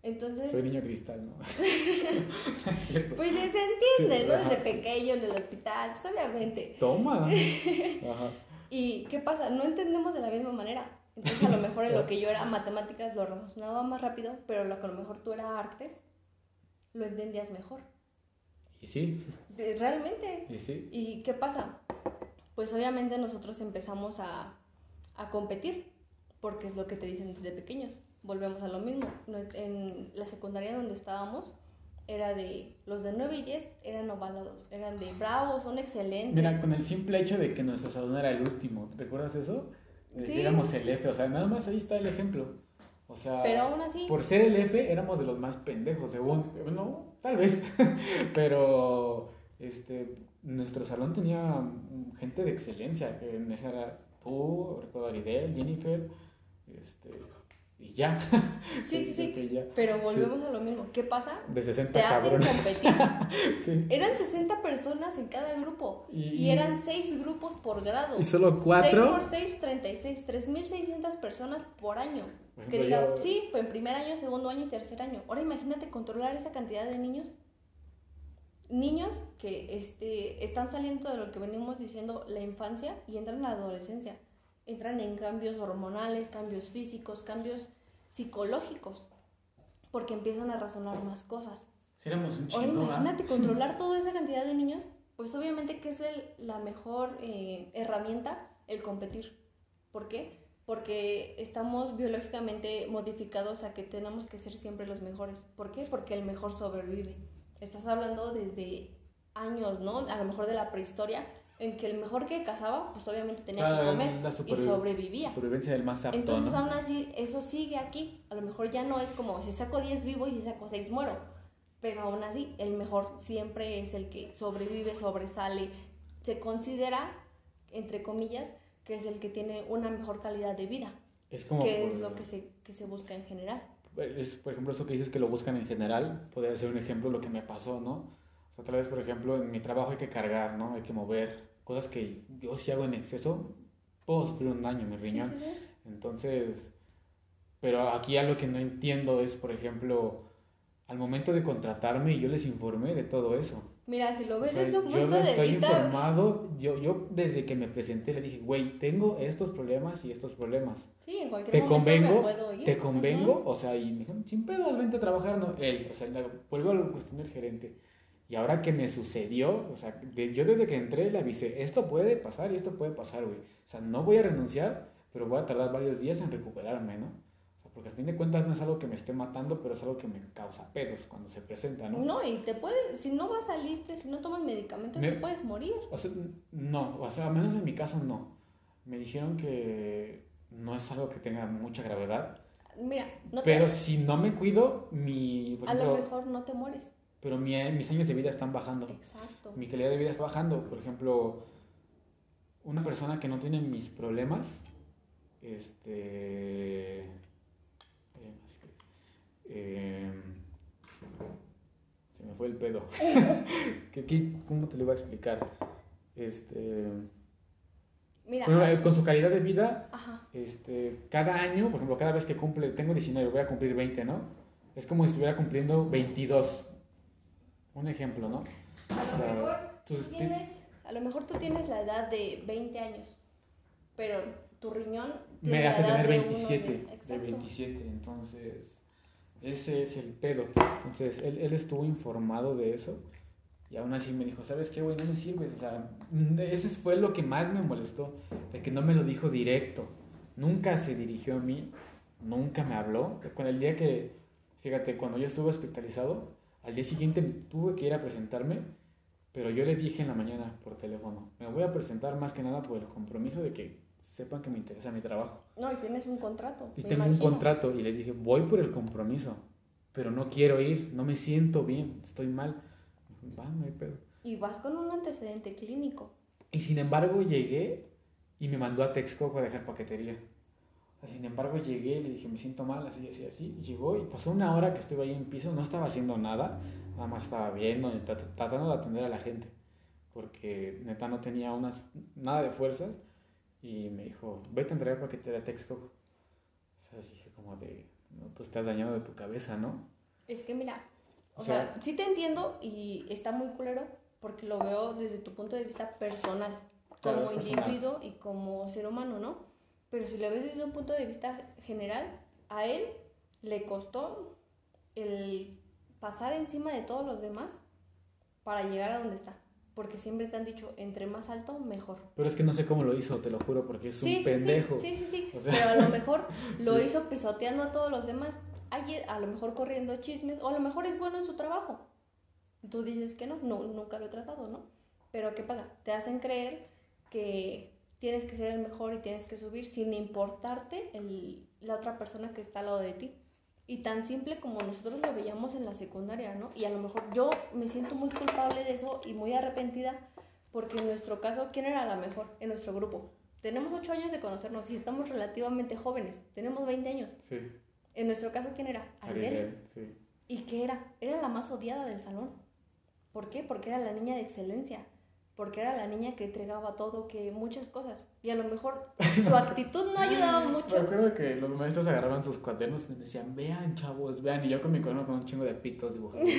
Entonces, Soy niño cristal, ¿no? Pues se entiende, Sí, ¿no? ajá, Desde sí. pequeño en el hospital, pues obviamente. Toma. Ajá. ¿Y qué pasa? No entendemos de la misma manera. Entonces, a lo mejor en lo que yo era matemáticas lo razonaba más rápido, pero lo que a lo mejor tú era artes, lo entendías mejor. Y sí, Sí, Realmente. y sí. ¿Y qué pasa? Pues obviamente nosotros empezamos a, a competir, porque es lo que te dicen desde pequeños. Volvemos a lo mismo. No En la secundaria donde estábamos, era de los de 9 y 10 eran ovalados, eran de bravos, son excelentes. Mira, con el simple hecho de que nuestro salón era el último, ¿recuerdas eso? Eh, Sí. Éramos el F, o sea, nada más ahí está el ejemplo. O sea, Pero aún así, por ser el F éramos de los más pendejos, según, bueno, tal vez, pero este, nuestro salón tenía gente de excelencia, que en esa era tú, recuerdo Aridel, Jennifer, este, y ya. sí, sí, sí. Ya. Pero volvemos a lo mismo. ¿Qué pasa? De 60 Te hacen competir. sí. Eran 60 personas en cada grupo Y- y, eran 6 grupos por grado. Y solo 6 cuatro. por 6, 36, 3.600 personas por año. Que ejemplo, diga, yo- sí, pues en primer año, segundo año y tercer año. Ahora imagínate controlar esa cantidad de niños. Niños que este, están saliendo de lo que venimos diciendo la infancia y entran en la adolescencia. Entran en cambios hormonales, cambios físicos, cambios psicológicos. Porque empiezan a razonar más cosas. Sí, un Ahora chingo, ¿va? imagínate controlar toda esa cantidad de niños, pues obviamente que es el- la mejor eh, herramienta el competir. ¿Por qué? Porque estamos biológicamente modificados a que tenemos que ser siempre los mejores. ¿Por qué? Porque el mejor sobrevive. Estás hablando desde años, ¿no? A lo mejor de la prehistoria, en que el mejor que cazaba, pues obviamente tenía Claro, que es comer y sobrevivía. Supervivencia del más apto, Entonces ¿no? aún así eso sigue aquí. A lo mejor ya no es como si saco 10 vivo y si saco 6 muero. Pero aún así el mejor siempre es el que sobrevive, sobresale. Se considera, entre comillas, que es el que tiene una mejor calidad de vida. Es como. que es por- lo que se, que se busca en general. es, por ejemplo, eso que dices que lo buscan en general, podría ser un ejemplo de lo que me pasó, ¿no? O sea, tal vez, por ejemplo, en mi trabajo hay que cargar, ¿no? Hay que mover cosas que yo si hago en exceso, puedo sufrir un daño en mi Sí, riñón. sí, sí. Entonces, pero aquí algo que no entiendo es, por ejemplo, al momento de contratarme, yo les informé de todo eso. Mira, si lo O ves sea, desde un yo punto no de estoy vista... informado, yo, yo desde que me presenté le dije, güey, tengo estos problemas y estos problemas. Sí, en cualquier ¿Te momento convengo? me puedo ir. ¿Te convengo? Ujú. O sea, y me dijeron, sin pedo, vente a trabajar, no, él, o sea, la- vuelvo a la cuestión del gerente. Y ahora que me sucedió, o sea, de- yo desde que entré le avisé, esto puede pasar y esto puede pasar, güey. O sea, no voy a renunciar, pero voy a tardar varios días en recuperarme, ¿no? O sea, porque al fin de cuentas no es algo que me esté matando, pero es algo que me causa pedos cuando se presenta, ¿no? No, y te puede, si no vas al liste, si no tomas medicamentos, Me- te puedes morir. O sea, no, o sea, al menos en mi caso no. Me dijeron que no es algo que tenga mucha gravedad, Mira, no pero te, si no me cuido, mi, a lo mejor no te mueres. Pero mi- mis años de vida están bajando. Exacto. Mi calidad de vida está bajando. Por ejemplo, una persona que no tiene mis problemas, este... eh, eh, se me fue el pedo. ¿Qué, qué- cómo te lo iba a explicar? Este... Mira, Bueno, eh, con su calidad de vida, ajá, este, cada año, por ejemplo, cada vez que cumple, tengo 19, voy a cumplir 20, ¿no? es como si estuviera cumpliendo 22. Un ejemplo, ¿no? A lo, O sea, mejor tú tienes, a lo mejor tú tienes la edad de 20 años, pero tu riñón tiene Me la hace edad tener de uno 27, de- de, Exacto. 27, entonces ese es el pedo. Entonces él, él estuvo informado de eso y aún así me dijo, ¿sabes qué, güey? No me sirves. O sea, ese fue lo que más me molestó, de que no me lo dijo directo. Nunca se dirigió a mí, nunca me habló. Con el día que, fíjate, cuando yo estuve hospitalizado, al día siguiente tuve que ir a presentarme, pero yo le dije en la mañana por teléfono, me voy a presentar más que nada por el compromiso de que sepan que me interesa mi trabajo. No, y tienes un contrato. Y tengo un imagino. contrato y les dije, voy por el compromiso, pero no quiero ir, no me siento bien, estoy mal. Va, no hay pedo. Y vas con un antecedente clínico. Y sin embargo llegué y me mandó a Texcoco a dejar paquetería. Sin embargo llegué y le dije, me siento mal, así, así, así. Llegó y pasó una hora que estuve ahí en piso, no estaba haciendo nada, nada más estaba viendo, tratando de atender a la gente. Porque neta no tenía unas, nada de fuerzas. Y me dijo, vete a entregar paquetería a Texcoco. O sea, dije como de, no, tú estás dañado de tu cabeza, ¿no? Es que mira, o, O sea, sea- sí te entiendo y está muy culero porque lo veo desde tu punto de vista personal, como personal. individuo y como ser humano, ¿no? Pero si lo ves desde un punto de vista general, a él le costó el pasar encima de todos los demás para llegar a donde está. Porque siempre te han dicho, entre más alto, mejor. Pero es que no sé cómo lo hizo, te lo juro, porque es un Sí, sí, pendejo. sí, sí, sí, sí. O sea- Pero a lo mejor lo hizo pisoteando a todos los demás. A lo mejor corriendo chismes, o a lo mejor es bueno en su trabajo. Tú dices que no, no, nunca lo he tratado, ¿no? Pero ¿qué pasa? Te hacen creer que tienes que ser el mejor y tienes que subir sin importarte el- la otra persona que está al lado de ti. Y tan simple como nosotros lo veíamos en la secundaria, ¿no? Y a lo mejor yo me siento muy culpable de eso y muy arrepentida porque en nuestro caso, ¿quién era la mejor en nuestro grupo? Tenemos ocho años de conocernos y estamos relativamente jóvenes, tenemos 20 años. Sí, En nuestro caso, ¿quién era? Aridel, sí. ¿Y qué era? Era la más odiada del salón. ¿Por qué? Porque era la niña de excelencia. Porque era la niña que entregaba todo, que muchas cosas. Y a lo mejor su actitud no ayudaba Me mucho. acuerdo que los maestros agarraban sus cuadernos y me decían, vean, chavos, vean. Y yo con mi cuaderno con un chingo de pitos dibujando.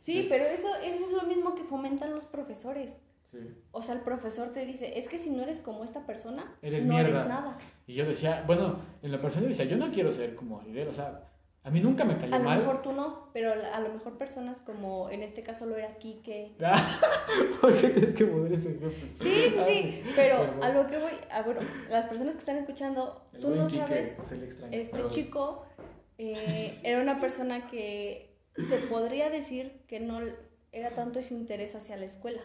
Sí, Sí. pero eso, eso es lo mismo que fomentan los profesores. Sí. O sea, el profesor te dice, es que si no eres como esta persona, Eres no mierda. eres nada. Y yo decía, bueno, en la persona decía, yo no quiero ser como Aridel. O sea, a mí nunca me cayó A lo mal. mejor tú no, pero a lo mejor personas como en este caso lo era Kike. ¿Por qué tienes que poner ese ejemplo? Sí, sí, Ah, sí, pero Perdón. a lo que voy, a, bueno, las personas que están escuchando, El tú no Quique, sabes, extraño, este pero- chico eh, era una persona que se podría decir que no era tanto su interés hacia la escuela.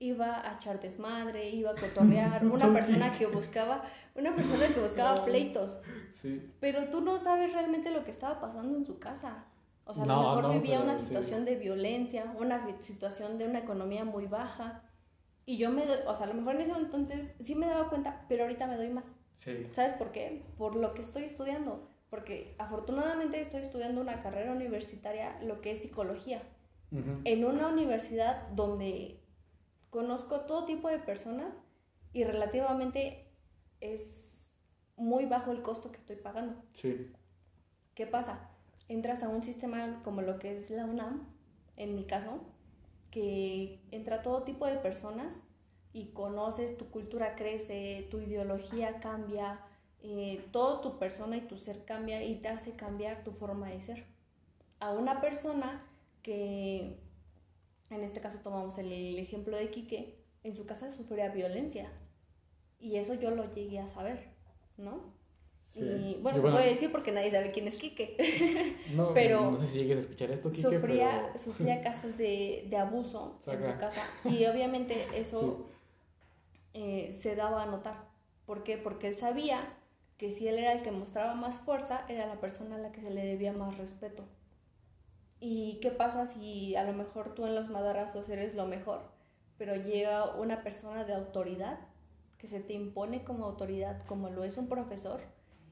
Iba a echar desmadre, iba a cotorrear, una persona que buscaba, una persona que buscaba pleitos. Sí. Pero tú no sabes realmente lo que estaba pasando en su casa. O sea, a No, lo mejor no, vivía pero una sí. situación de violencia, una situación de una economía muy baja. Y yo me doy, o sea, a lo mejor en ese entonces sí me daba cuenta, pero ahorita me doy más. Sí. ¿Sabes por qué? Por lo que estoy estudiando. Porque afortunadamente estoy estudiando una carrera universitaria, lo que es psicología, Ujú. en una universidad donde conozco todo tipo de personas y relativamente es muy bajo el costo que estoy pagando. Sí. ¿Qué pasa? Entras a un sistema como lo que es la UNAM, en mi caso, que entra todo tipo de personas y conoces, tu cultura crece, tu ideología cambia, eh, todo tu persona y tu ser cambia y te hace cambiar tu forma de ser. A una persona que, en este caso tomamos el, el ejemplo de Quique, en su casa sufría violencia y eso yo lo llegué a saber, ¿no? sí. Y bueno, Y se puede decir porque nadie sabe quién es Quique. no, pero no sé si llegues a escuchar esto, Kike, sufría, pero... sufría casos de, de abuso en su casa y obviamente eso eh, se daba a notar. ¿Por qué? Porque él sabía que si él era el que mostraba más fuerza, era la persona a la que se le debía más respeto. ¿Y qué pasa si a lo mejor tú en los madrazos eres lo mejor, pero llega una persona de autoridad que se te impone como autoridad, como lo es un profesor,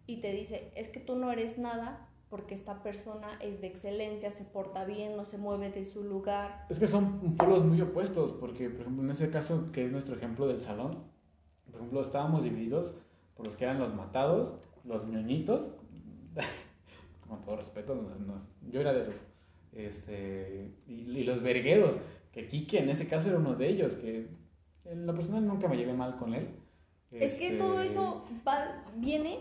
y te dice, es que tú no eres nada porque esta persona es de excelencia, se porta bien, no se mueve de su lugar. Es que son polos muy opuestos, porque, por ejemplo, en ese caso, que es nuestro ejemplo del salón, por ejemplo, estábamos divididos por los que eran los matados, los ñoñitos, con todo respeto, yo era de esos. Este, y, los vergueros, que Kike en ese caso era uno de ellos, que en lo personal nunca me llevé mal con él. Es que todo este, eso viene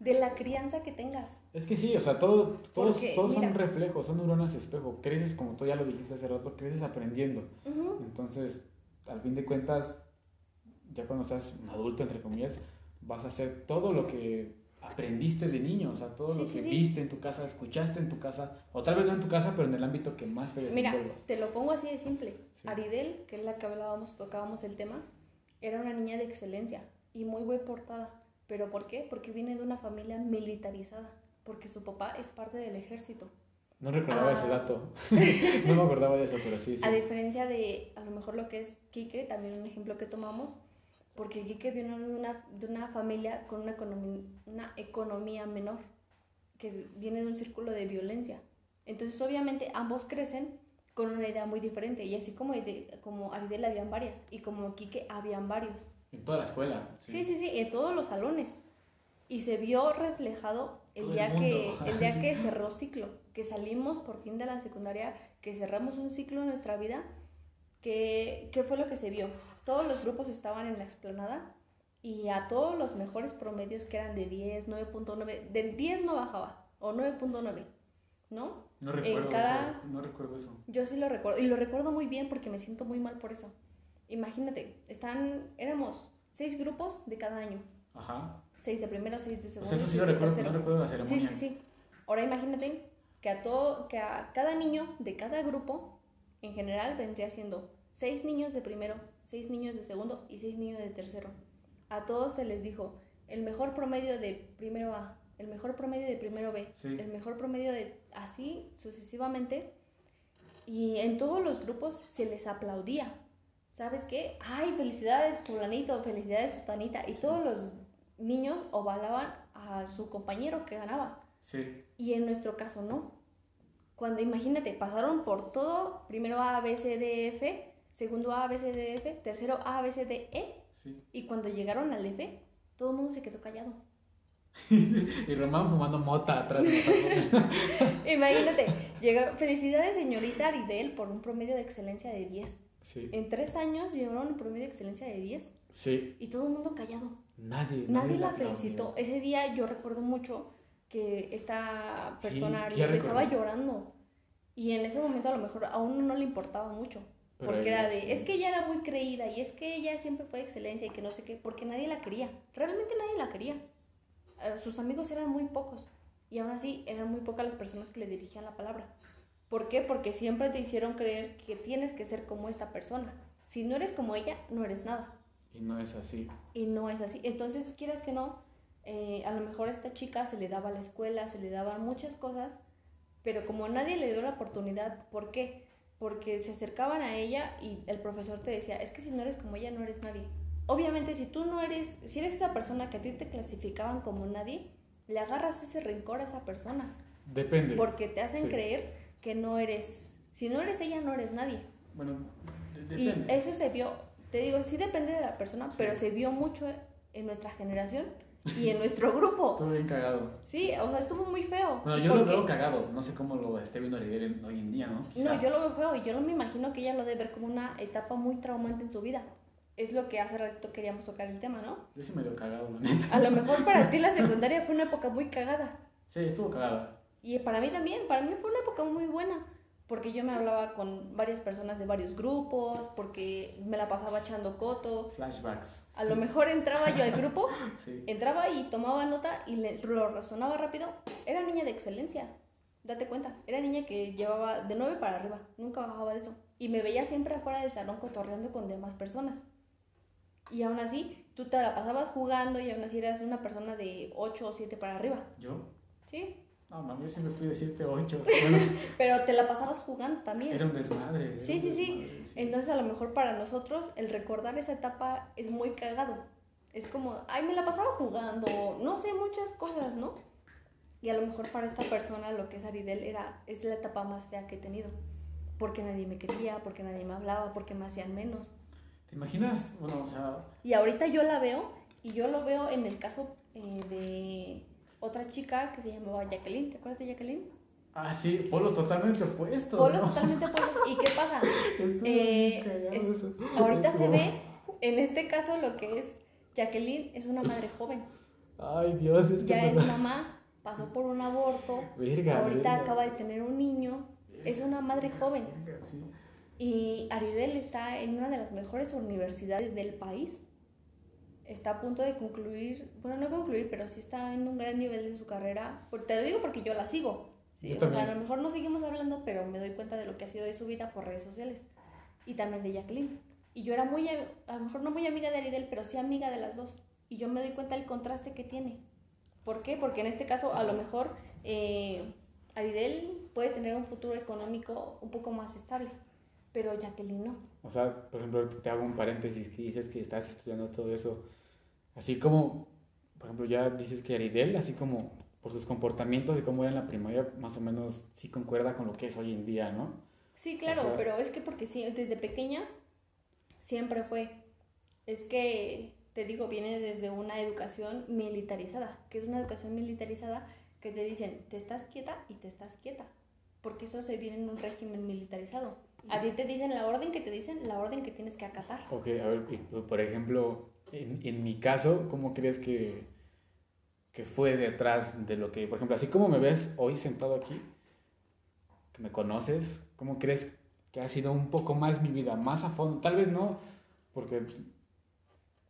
de la crianza que tengas. Es que sí, o sea, todo, todos, todos son reflejos, son neuronas espejo. Creces, como tú ya lo dijiste hace rato, creces aprendiendo. Entonces, al fin de cuentas, ya cuando seas un adulto, entre comillas, vas a hacer todo lo que aprendiste de niño, o sea, todo lo que viste en tu casa, escuchaste en tu casa, o tal vez no en tu casa, pero en el ámbito que más te Mira, te lo pongo así de simple. Aridel, que es la que hablábamos, tocábamos el tema, era una niña de excelencia y muy buena portada. ¿Pero por qué? Porque viene de una familia militarizada, porque su papá es parte del ejército. No recordaba ese ah. dato. no me acordaba de eso, pero sí, sí. A diferencia de, a lo mejor lo que es Quique, también un ejemplo que tomamos, porque Quique viene de una, de una familia con una economía, una economía menor, que viene de un círculo de violencia. Entonces, obviamente, ambos crecen con una idea muy diferente. Y así como, como Aridel habían varias, y como Quique habían varios. En toda la escuela. Sí, sí, sí, en todos los salones. Y se vio reflejado el día, que, el día que cerró ciclo, que salimos por fin de la secundaria, que cerramos un ciclo en nuestra vida, que, ¿qué fue lo que se vio? Todos los grupos estaban en la explanada y a todos los mejores promedios que eran de 10, 9.9, del 10 no bajaba, o 9.9, ¿no? No recuerdo, eso, no recuerdo eso. Yo sí lo recuerdo, y lo recuerdo muy bien porque me siento muy mal por eso imagínate, están, éramos seis grupos de cada año. Ajá. Seis de primero, seis de segundo. Pues eso sí lo recuerdo, no recuerdo la ceremonia. Sí, sí, sí. Ahora imagínate que a todo, que a cada niño de cada grupo, en general, vendría siendo seis niños de primero, seis niños de segundo y seis niños de tercero. A todos se les dijo el mejor promedio de primero A, el mejor promedio de primero B, el mejor promedio de así sucesivamente. Y en todos los grupos se les aplaudía. ¿sabes qué? Ay, felicidades fulanito, felicidades sutanita. Y todos los niños ovalaban a su compañero que ganaba. Sí. Y en nuestro caso no. Cuando imagínate, pasaron por todo, primero A, B, C, D, F, segundo A, B, C, D, F, tercero A, B, C, D, E. Sí. Y cuando llegaron al F, todo el mundo se quedó callado. y Román fumando mota atrás de nosotros. Imagínate, llegaron, felicidades señorita Aridel por un promedio de excelencia de 10. En tres años llevaron un promedio de excelencia de 10. Sí. Y todo el mundo callado. Nadie. Nadie, la felicitó. Ese día yo recuerdo mucho que esta persona le estaba llorando. Y en ese momento a lo mejor a uno no le importaba mucho. Porque era de, es que ella era muy creída y es que ella siempre fue de excelencia y que no sé qué, porque nadie la quería. Realmente nadie la quería. Eh, sus amigos eran muy pocos. Y aún así eran muy pocas las personas que le dirigían la palabra. ¿Por qué? Porque siempre te hicieron creer que tienes que ser como esta persona. Si no eres como ella, no eres nada. Y no es así. Y no es así. Entonces, quieras que no, eh, a lo mejor a esta chica se le daba la escuela, se le daban muchas cosas, pero como nadie le dio la oportunidad, ¿por qué? Porque se acercaban a ella y el profesor te decía, es que si no eres como ella, no eres nadie. Obviamente, si tú no eres, si eres esa persona que a ti te clasificaban como nadie, le agarras ese rencor a esa persona. Depende. Porque te hacen creer que no eres, si no eres ella, no eres nadie. Bueno, depende. Y eso se vio, te digo, sí depende de la persona, pero se vio mucho en nuestra generación y en nuestro grupo. Estuvo bien cagado. Sí, o sea, estuvo muy feo. Bueno, yo lo veo cagado, no sé cómo lo esté viendo hoy en día, ¿no? No, yo lo veo feo y yo no me imagino que ella lo debe ver como una etapa muy traumante en su vida. Es lo que hace ratito queríamos tocar el tema, ¿no? Yo sí me lo cagado, la neta. A lo mejor para ti la secundaria fue una época muy cagada. Sí, estuvo cagada. Y para mí también, para mí fue una época muy buena, porque yo me hablaba con varias personas de varios grupos, porque me la pasaba echando coto. Flashbacks. A lo mejor entraba yo al grupo, entraba y tomaba nota y lo razonaba rápido. Era niña de excelencia, date cuenta. Era niña que llevaba de 9 para arriba, nunca bajaba de eso. Y me veía siempre afuera del salón cotorreando con demás personas. Y aún así, tú te la pasabas jugando y aún así eras una persona de 8 o 7 para arriba. ¿Yo? Sí. No, mami, yo siempre fui de 7, 8. Pero te la pasabas jugando también. Era un desmadre. sí, sí, sí, Entonces, a lo mejor para nosotros, el recordar esa etapa es muy cagado. Es como, ay, me la pasaba jugando, no sé, muchas cosas, ¿no? Y a lo mejor para esta persona, lo que es Aridel, era, es la etapa más fea que he tenido. Porque nadie me quería, porque nadie me hablaba, porque me hacían menos. ¿Te imaginas? Bueno, o sea... Y ahorita yo la veo, y yo lo veo en el caso eh, de otra chica que se llamaba Jacqueline. ¿Te acuerdas de Jacqueline? Ah, sí, polos totalmente opuestos. Polos ¿no? totalmente opuestos. ¿Y qué pasa? Eh, es- ahorita se ve, en este caso, lo que es Jacqueline es una madre joven. Ay, Dios, es que Ya es mamá, pasó por un aborto, Verga, ahorita verga. acaba de tener un niño, es una madre joven. Sí. Y Aridel está en una de las mejores universidades del país. Está a punto de concluir, bueno, no concluir, pero sí está en un gran nivel de su carrera. Te lo digo porque yo la sigo. ¿sí? Yo O sea, a lo mejor no seguimos hablando, pero me doy cuenta de lo que ha sido de su vida por redes sociales. Y también de Jacqueline. Y yo era muy, a lo mejor no muy amiga de Aridel, pero sí amiga de las dos. Y yo me doy cuenta del contraste que tiene. ¿Por qué? Porque en este caso, a lo mejor, eh, Aridel puede tener un futuro económico un poco más estable, pero Jacqueline no. O sea, por ejemplo, te hago un paréntesis que dices que estás estudiando todo eso. Así como, por ejemplo, ya dices que Aridel, así como por sus comportamientos de cómo era en la primaria, más o menos sí concuerda con lo que es hoy en día, ¿no? Sí, claro, O sea- pero es que porque sí, desde pequeña siempre fue. Es que, te digo, viene desde una educación militarizada, que es una educación militarizada que te dicen, te estás quieta y te estás quieta, porque eso se viene en un régimen militarizado. A ti te dicen la orden que te dicen, la orden que tienes que acatar. Ok, a ver, pues, por ejemplo, en, en mi caso, ¿cómo crees que, que fue detrás de lo que, por ejemplo, así como me ves hoy sentado aquí, que me conoces, ¿cómo crees que ha sido un poco más mi vida, más a fondo? Tal vez no, porque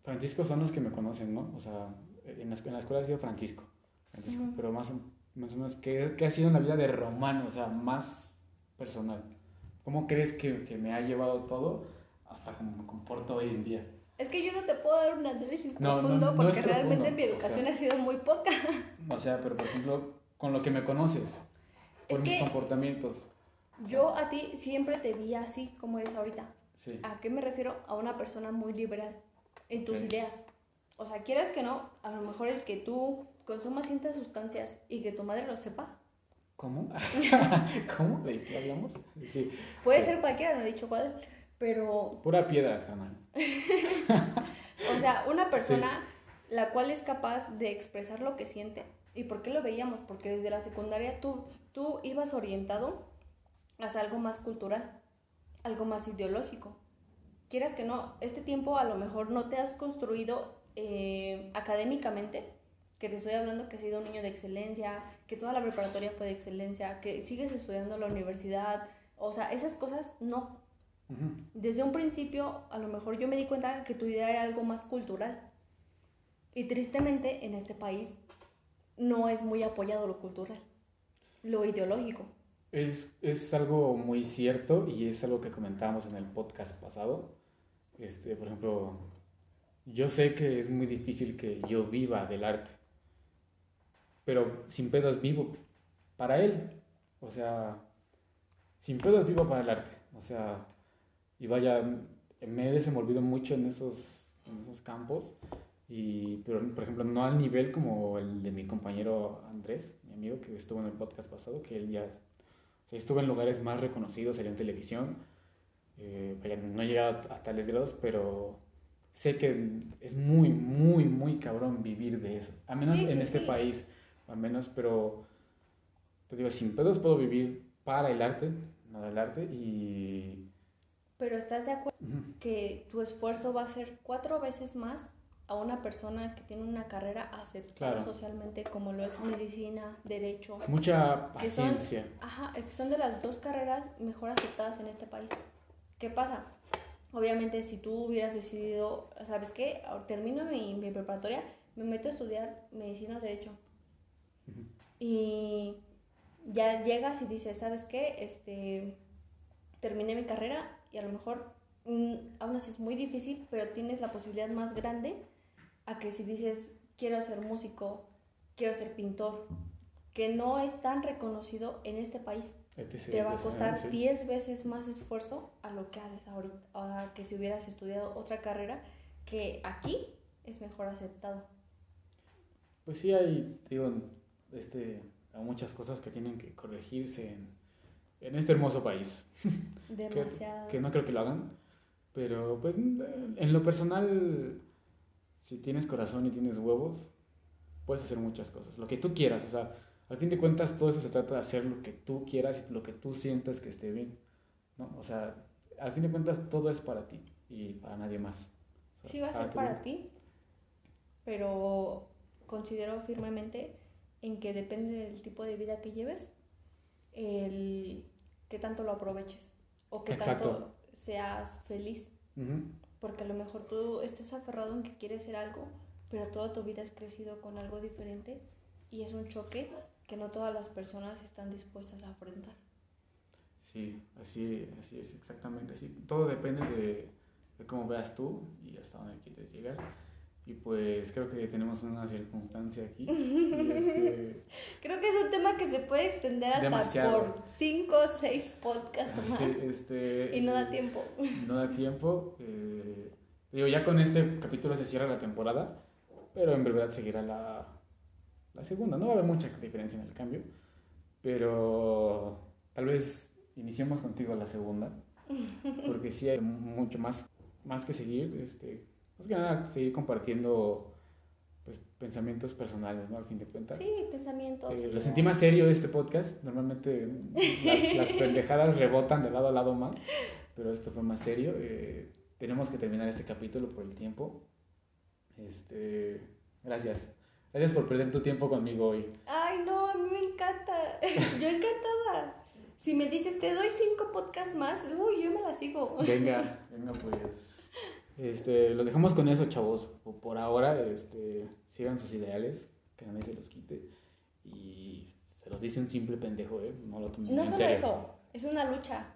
Francisco son los que me conocen, ¿no? O sea, en la, en la escuela ha sido Francisco, Francisco, Ujú. pero más, o- más o menos, ¿qué, qué ha sido en la vida de Román? O sea, más personal. ¿Cómo crees que, que me ha llevado todo hasta como me comporto hoy en día? Es que yo no te puedo dar un análisis No, no, profundo no es porque realmente profundo, mi o educación sea. ha sido muy poca. O sea, pero por ejemplo, con lo que me conoces, por Es mis que- comportamientos. Yo a ti siempre te vi así como eres ahorita. Sí. ¿A qué me refiero? A una persona muy liberal en tus ideas. O sea, quieras que no, a lo mejor el que tú consumas ciertas sustancias y que tu madre lo sepa, ¿Cómo? ¿Cómo? ¿De qué hablamos? Sí. puede Sí. ser cualquiera, no he dicho cuál, pero, Pura piedra, carnal. o sea, una persona la cual es capaz de expresar lo que siente. ¿Y por qué lo veíamos? Porque desde la secundaria tú, tú ibas orientado hacia algo más cultural, algo más ideológico. Quieras que no, este tiempo a lo mejor no te has construido eh, académicamente, que te estoy hablando que has sido un niño de excelencia, que toda la preparatoria fue de excelencia, que sigues estudiando en la universidad, o sea, esas cosas no. Desde un principio, a lo mejor yo me di cuenta que tu idea era algo más cultural. Y tristemente, en este país no es muy apoyado lo cultural, lo ideológico. Es, es algo muy cierto y es algo que comentábamos en el podcast pasado. Este, por ejemplo, yo sé que es muy difícil que yo viva del arte, pero sin pedos vivo para él. O sea, sin pedos vivo para el arte. O sea, y vaya, me he desenvolvido mucho en esos, en esos campos, y, pero por ejemplo, no al nivel como el de mi compañero Andrés, mi amigo que estuvo en el podcast pasado, que él ya o sea, estuve en lugares más reconocidos, salió en televisión. Eh, no he llegado a tales grados, pero sé que es muy, muy, muy cabrón vivir de eso. A menos Sí, en sí, este sí. país, al menos, pero te digo, sin pedos puedo vivir para el arte, no del arte, y. Pero ¿estás de acuerdo que tu esfuerzo va a ser cuatro veces más a una persona que tiene una carrera aceptada Claro. socialmente como lo es medicina, derecho? Mucha Que son- paciencia. Ajá, que son de las dos carreras mejor aceptadas en este país. ¿Qué pasa? Obviamente, si tú hubieras decidido, ¿sabes qué? Termino mi, mi preparatoria, me meto a estudiar medicina o derecho. Ujú. Y ya llegas y dices, ¿sabes qué? Este, terminé mi carrera y a lo mejor mm, aún así es muy difícil, pero tienes la posibilidad más grande a que si dices, quiero ser músico, quiero ser pintor, que no es tan reconocido en este país etc, te va a costar sí. 10 veces más esfuerzo a lo que haces ahorita, a que si hubieras estudiado otra carrera que aquí es mejor aceptado. Pues sí, hay, digo, este, hay muchas cosas que tienen que corregirse en, en este hermoso país. que, Demasiadas. que no creo que lo hagan, pero pues en lo personal, si tienes corazón y tienes huevos, puedes hacer muchas cosas, lo que tú quieras, o sea, al fin de cuentas todo eso se trata de hacer lo que tú quieras y lo que tú sientas que esté bien, ¿no? O sea, al fin de cuentas todo es para ti y para nadie más. O sea, Sí va a ser para ti, pero considero firmemente en que depende del tipo de vida que lleves, el que tanto lo aproveches o que Exacto. tanto seas feliz. Porque a lo mejor tú estés aferrado en que quieres ser algo, pero toda tu vida has crecido con algo diferente y es un choque que no todas las personas están dispuestas a afrontar. Sí, así, así es, exactamente así. Todo depende de, de cómo veas tú y hasta dónde quieres llegar. Y pues creo que tenemos una circunstancia aquí. y es que- Creo que es un tema que se puede extender hasta Demasiado. por 5 o 6 podcasts más sí, este, y no da tiempo. No da tiempo. eh, digo, ya con este capítulo se cierra la temporada, pero en verdad seguirá la, la segunda. No va a haber mucha diferencia en el cambio, pero tal vez iniciemos contigo la segunda, porque sí hay mucho más, más que seguir. Este, más que nada, seguir compartiendo pues, pensamientos personales, ¿no? Al fin de cuentas. Sí, pensamientos. Eh, lo sentí más serio este podcast. Normalmente las, las pendejadas rebotan de lado a lado más, pero esto fue más serio. Eh, tenemos que terminar este capítulo por el tiempo. Este, gracias. Gracias por perder tu tiempo conmigo hoy. Ay, no, a mí me encanta. Yo encantada. Si me dices, te doy 5 podcasts más, uy, yo me la sigo. Venga, venga pues. Este, los dejamos con eso, chavos. Por- ahora, este, sigan sus ideales, que nadie se los quite. Y se los dice un simple pendejo, ¿eh? No lo tomen No en solo serio. eso, es una lucha.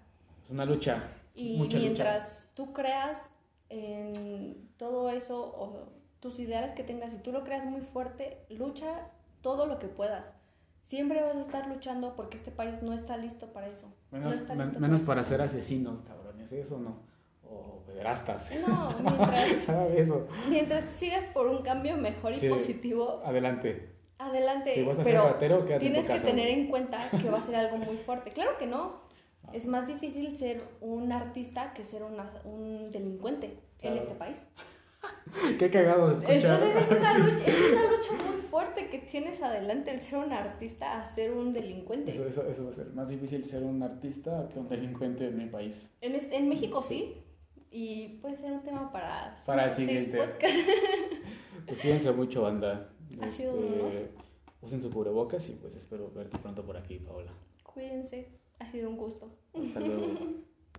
Es una lucha. Y mucha lucha. mientras tú creas en todo eso o tus ideales que tengas, si tú lo creas muy fuerte, lucha todo lo que puedas. Siempre vas a estar luchando porque este país no está listo para eso. Menos, no está men- listo menos eso. para ser asesinos, cabrones, eso no. O pederastas. No, mientras, eso. mientras sigas por un cambio mejor y Sí. positivo, Adelante. adelante. Si vas a pero ser quédate en tienes que tener güey. en cuenta que va a ser algo muy fuerte. Claro que no. Ah. Es más difícil ser un artista que ser una- un delincuente Claro. en este país. Qué cagado se escucha. Entonces es una, lucha, es una lucha muy fuerte que tienes adelante el ser un artista a ser un delincuente. Eso, eso, eso va a ser más difícil ser un artista que un delincuente en mi país. En, este- en México sí. Y puede ser un tema para, Para el siguiente. Pues cuídense mucho, banda. Ha sido un honor. usen su cubrebocas y pues espero verte pronto por aquí, Paola. Cuídense. Ha sido un gusto. Hasta luego.